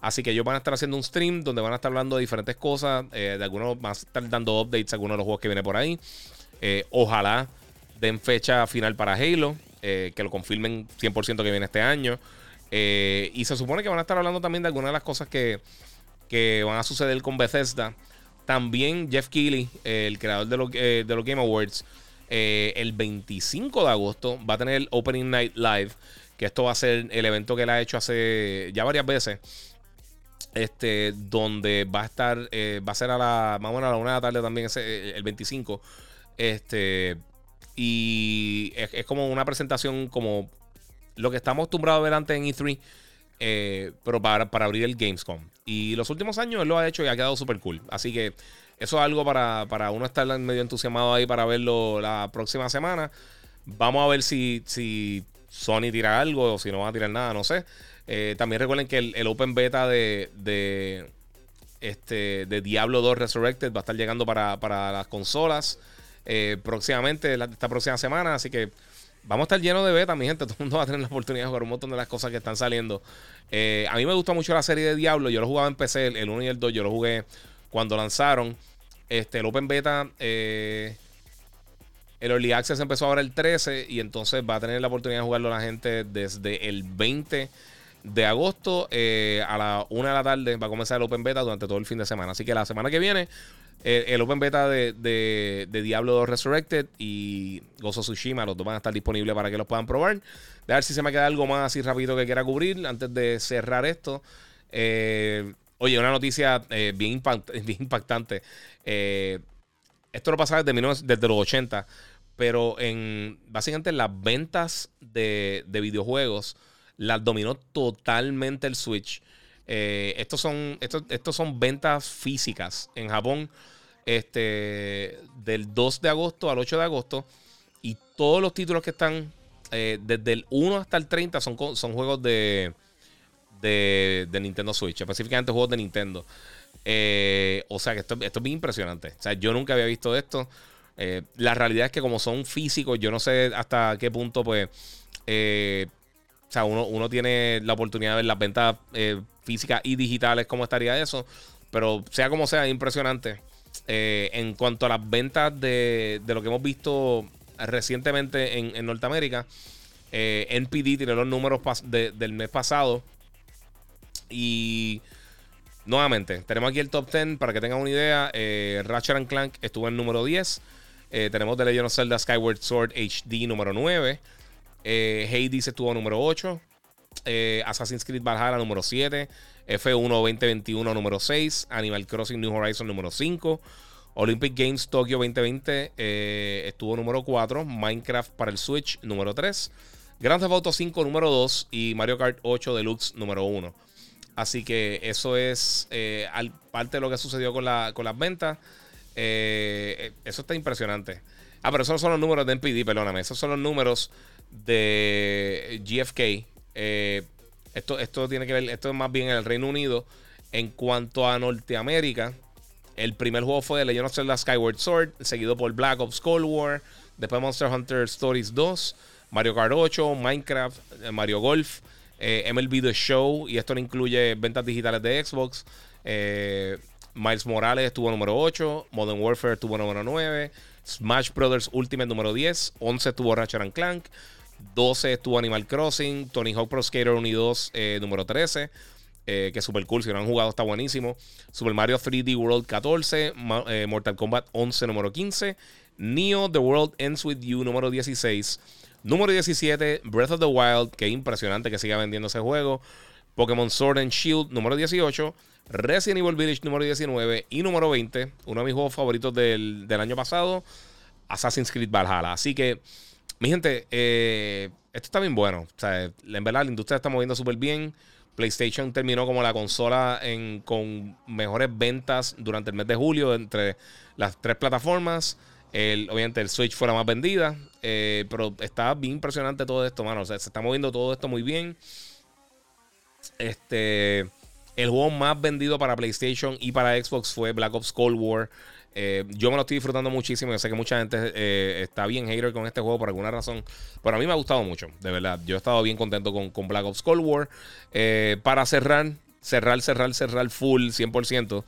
Así que ellos van a estar haciendo un stream donde van a estar hablando de diferentes cosas. Eh, de algunos van a estar dando updates a algunos de los juegos que viene por ahí. Eh, ojalá den fecha final para Halo. Eh, que lo confirmen 100% que viene este año. y se supone que van a estar hablando también de algunas de las cosas que, que van a suceder con Bethesda. También Jeff Keighley, el creador de, los, de los Game Awards, el 25 de agosto va a tener el Opening Night Live. Que esto va a ser el evento que él ha hecho hace ya varias veces este, donde va a estar, eh, va a ser a la, más o menos a la una de la tarde también, ese, eh, el 25. Este, y es, como una presentación como lo que estamos acostumbrados a ver antes en E3, eh, pero para, para, abrir el Gamescom. Y los últimos años él lo ha hecho y ha quedado súper cool. Así que eso es algo para, para uno estar medio entusiasmado ahí para verlo la próxima semana. Vamos a ver si, si Sony tira algo o si no va a tirar nada, no sé. Eh, también recuerden que el, Open Beta de, de, este, de Diablo 2 Resurrected va a estar llegando para, las consolas eh, próximamente, esta próxima semana. Así que vamos a estar llenos de beta, mi gente. Todo el mundo va a tener la oportunidad de jugar un montón de las cosas que están saliendo. Eh, a mí me gusta mucho la serie de Diablo. Yo lo jugaba en PC, el, 1 y el 2. Yo lo jugué cuando lanzaron. Este, el Open Beta. el Early Access empezó ahora el 13 y entonces va a tener la oportunidad de jugarlo la gente desde el 20 de agosto eh, a la 1 de la tarde va a comenzar el Open Beta durante todo el fin de semana. Así que la semana que viene, eh, el Open Beta de, de, Diablo 2 Resurrected y Gozo Tsushima, los dos van a estar disponibles para que los puedan probar. De ver si se me queda algo más así rápido que quiera cubrir antes de cerrar esto. Eh, Oye, una noticia eh, bien, impactante. esto lo pasaba desde, desde, los 80, pero en básicamente las ventas de, videojuegos las dominó totalmente el Switch. Estos, son, estos, estos son ventas físicas en Japón este, del 2 de agosto al 8 de agosto. Y todos los títulos que están eh, desde el 1 hasta el 30 son, son juegos de, de, Nintendo Switch, específicamente juegos de Nintendo. Eh, o sea que esto, esto, es bien impresionante. O sea, yo nunca había visto esto. Eh, la realidad es que como son físicos, yo no sé hasta qué punto, pues, o sea, uno, uno, tiene la oportunidad de ver las ventas físicas y digitales, cómo estaría eso. Pero sea como sea, es impresionante. en cuanto a las ventas de, de, lo que hemos visto recientemente en, Norteamérica. Eh, NPD tiene los números del mes pasado. Y nuevamente, tenemos aquí el top 10 para que tengan una idea. Eh, Ratchet Clank estuvo en número 10. Eh, tenemos The Legend of Zelda Skyward Sword HD número 9. Hades estuvo número 8. Assassin's Creed Valhalla número 7. F1 2021 número 6. Animal Crossing New Horizons número 5. Olympic Games Tokyo 2020 eh, estuvo número 4. Minecraft para el Switch número 3. Grand Theft Auto 5 número 2. Y Mario Kart 8 Deluxe número 1. Así que eso es eh, parte de lo que sucedió con, las ventas. Eh, eso está impresionante. Ah, pero esos son los números de NPD, perdóname. Esos son los números de GFK. esto, esto tiene que ver, esto es más bien en el Reino Unido. En cuanto a Norteamérica, el primer juego fue The Legend of Zelda Skyward Sword, seguido por Black Ops Cold War, después Monster Hunter Stories 2, Mario Kart 8, Minecraft, eh, Mario Golf, eh, MLB The Show, y esto no incluye ventas digitales de Xbox. Eh, Miles Morales estuvo número 8, Modern Warfare estuvo número 9, Smash Brothers Ultimate número 10, 11 estuvo Ratchet Clank, 12 estuvo Animal Crossing, Tony Hawk Pro Skater 1 y 2 número 13. Eh, que es super cool. Si no han jugado, está buenísimo. Super Mario 3D World 14. Eh, Mortal Kombat 11, número 15. Neo The World Ends With You, número 16. Número 17, Breath of the Wild. Qué impresionante que siga vendiendo ese juego. Pokémon Sword and Shield, número 18. Resident Evil Village, número 19. Y número 20, uno de mis juegos favoritos del, año pasado, Assassin's Creed Valhalla. Así que, mi gente, eh, esto está bien bueno. O sea, en verdad, la industria está moviendo súper bien. PlayStation terminó como la consola con mejores ventas durante el mes de julio entre las tres plataformas. obviamente el Switch fue la más vendida, eh, pero está bien impresionante todo esto, mano. Se está moviendo todo esto muy bien. Este, el juego más vendido para PlayStation y para Xbox fue Black Ops Cold War. Eh, yo me lo estoy disfrutando muchísimo. Yo sé que mucha gente eh, está bien hater con este juego por alguna razón. Pero a mí me ha gustado mucho, de verdad. Yo he estado bien contento con, Black Ops Cold War. Eh, para cerrar, cerrar, cerrar, cerrar full 100%.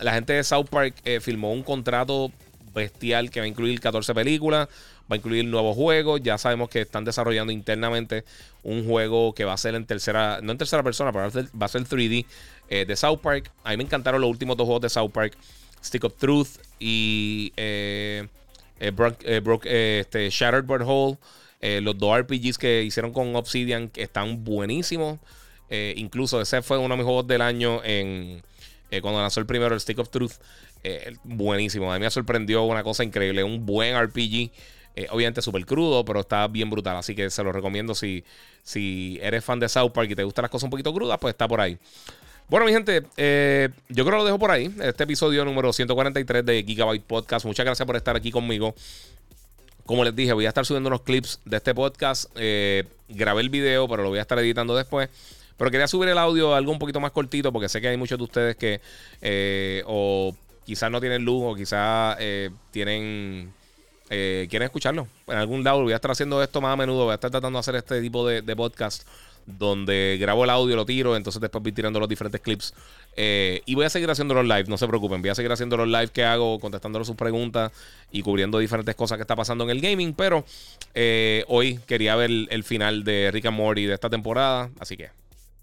la gente de South Park filmó un contrato bestial que va a incluir 14 películas, va a incluir nuevos juegos. Ya sabemos que están desarrollando internamente un juego que va a ser en tercera, no en tercera persona, pero va a ser 3D eh, de South Park. A mí me encantaron los últimos dos juegos de South Park, Stick of Truth y eh, eh, este, Shattered Bird Hole. los dos RPGs que hicieron con Obsidian están buenísimos. incluso ese fue uno de mis juegos del año en cuando lanzó el primero, el Stick of Truth. buenísimo. A mí me sorprendió una cosa increíble. Un buen RPG. obviamente súper crudo, pero está bien brutal. Así que se lo recomiendo si, si eres fan de South Park y te gustan las cosas un poquito crudas, pues está por ahí. Bueno, mi gente, eh, yo creo que lo dejo por ahí. Este episodio número 143 de Gigabyte Podcast. Muchas gracias por estar aquí conmigo. Como les dije, voy a estar subiendo unos clips de este podcast. Eh, grabé el video, pero lo voy a estar editando después. Pero quería subir el audio algo un poquito más cortito porque sé que hay muchos de ustedes que eh, o quizás no tienen luz o quizás tienen... quieren escucharlo. En algún lado voy a estar haciendo esto más a menudo. Voy a estar tratando de hacer este tipo de podcast donde grabo el audio, lo tiro, entonces después voy tirando los diferentes clips. Eh, y voy a seguir haciendo los live, no se preocupen, voy a seguir haciendo los live que hago, contestando sus preguntas y cubriendo diferentes cosas que está pasando en el gaming. Pero eh, hoy quería ver el, final de Rick and Morty de esta temporada, así que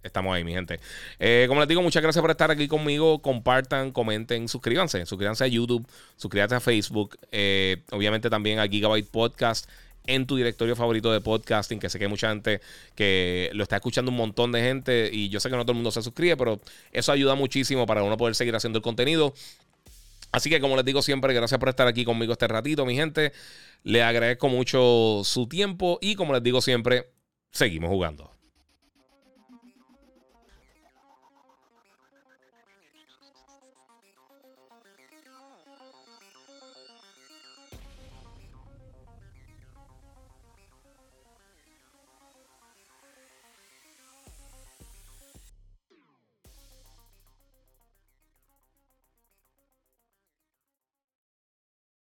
estamos ahí, mi gente. Eh, como les digo, muchas gracias por estar aquí conmigo. Compartan, comenten, suscríbanse. Suscríbanse a YouTube, suscríbanse a Facebook. obviamente también a Gigabyte Podcast en tu directorio favorito de podcasting, que sé que hay mucha gente que lo está escuchando un montón de gente y yo sé que no todo el mundo se suscribe, pero eso ayuda muchísimo para uno poder seguir haciendo el contenido. Así que como les digo siempre, gracias por estar aquí conmigo este ratito, mi gente. Le agradezco mucho su tiempo y como les digo siempre, seguimos jugando.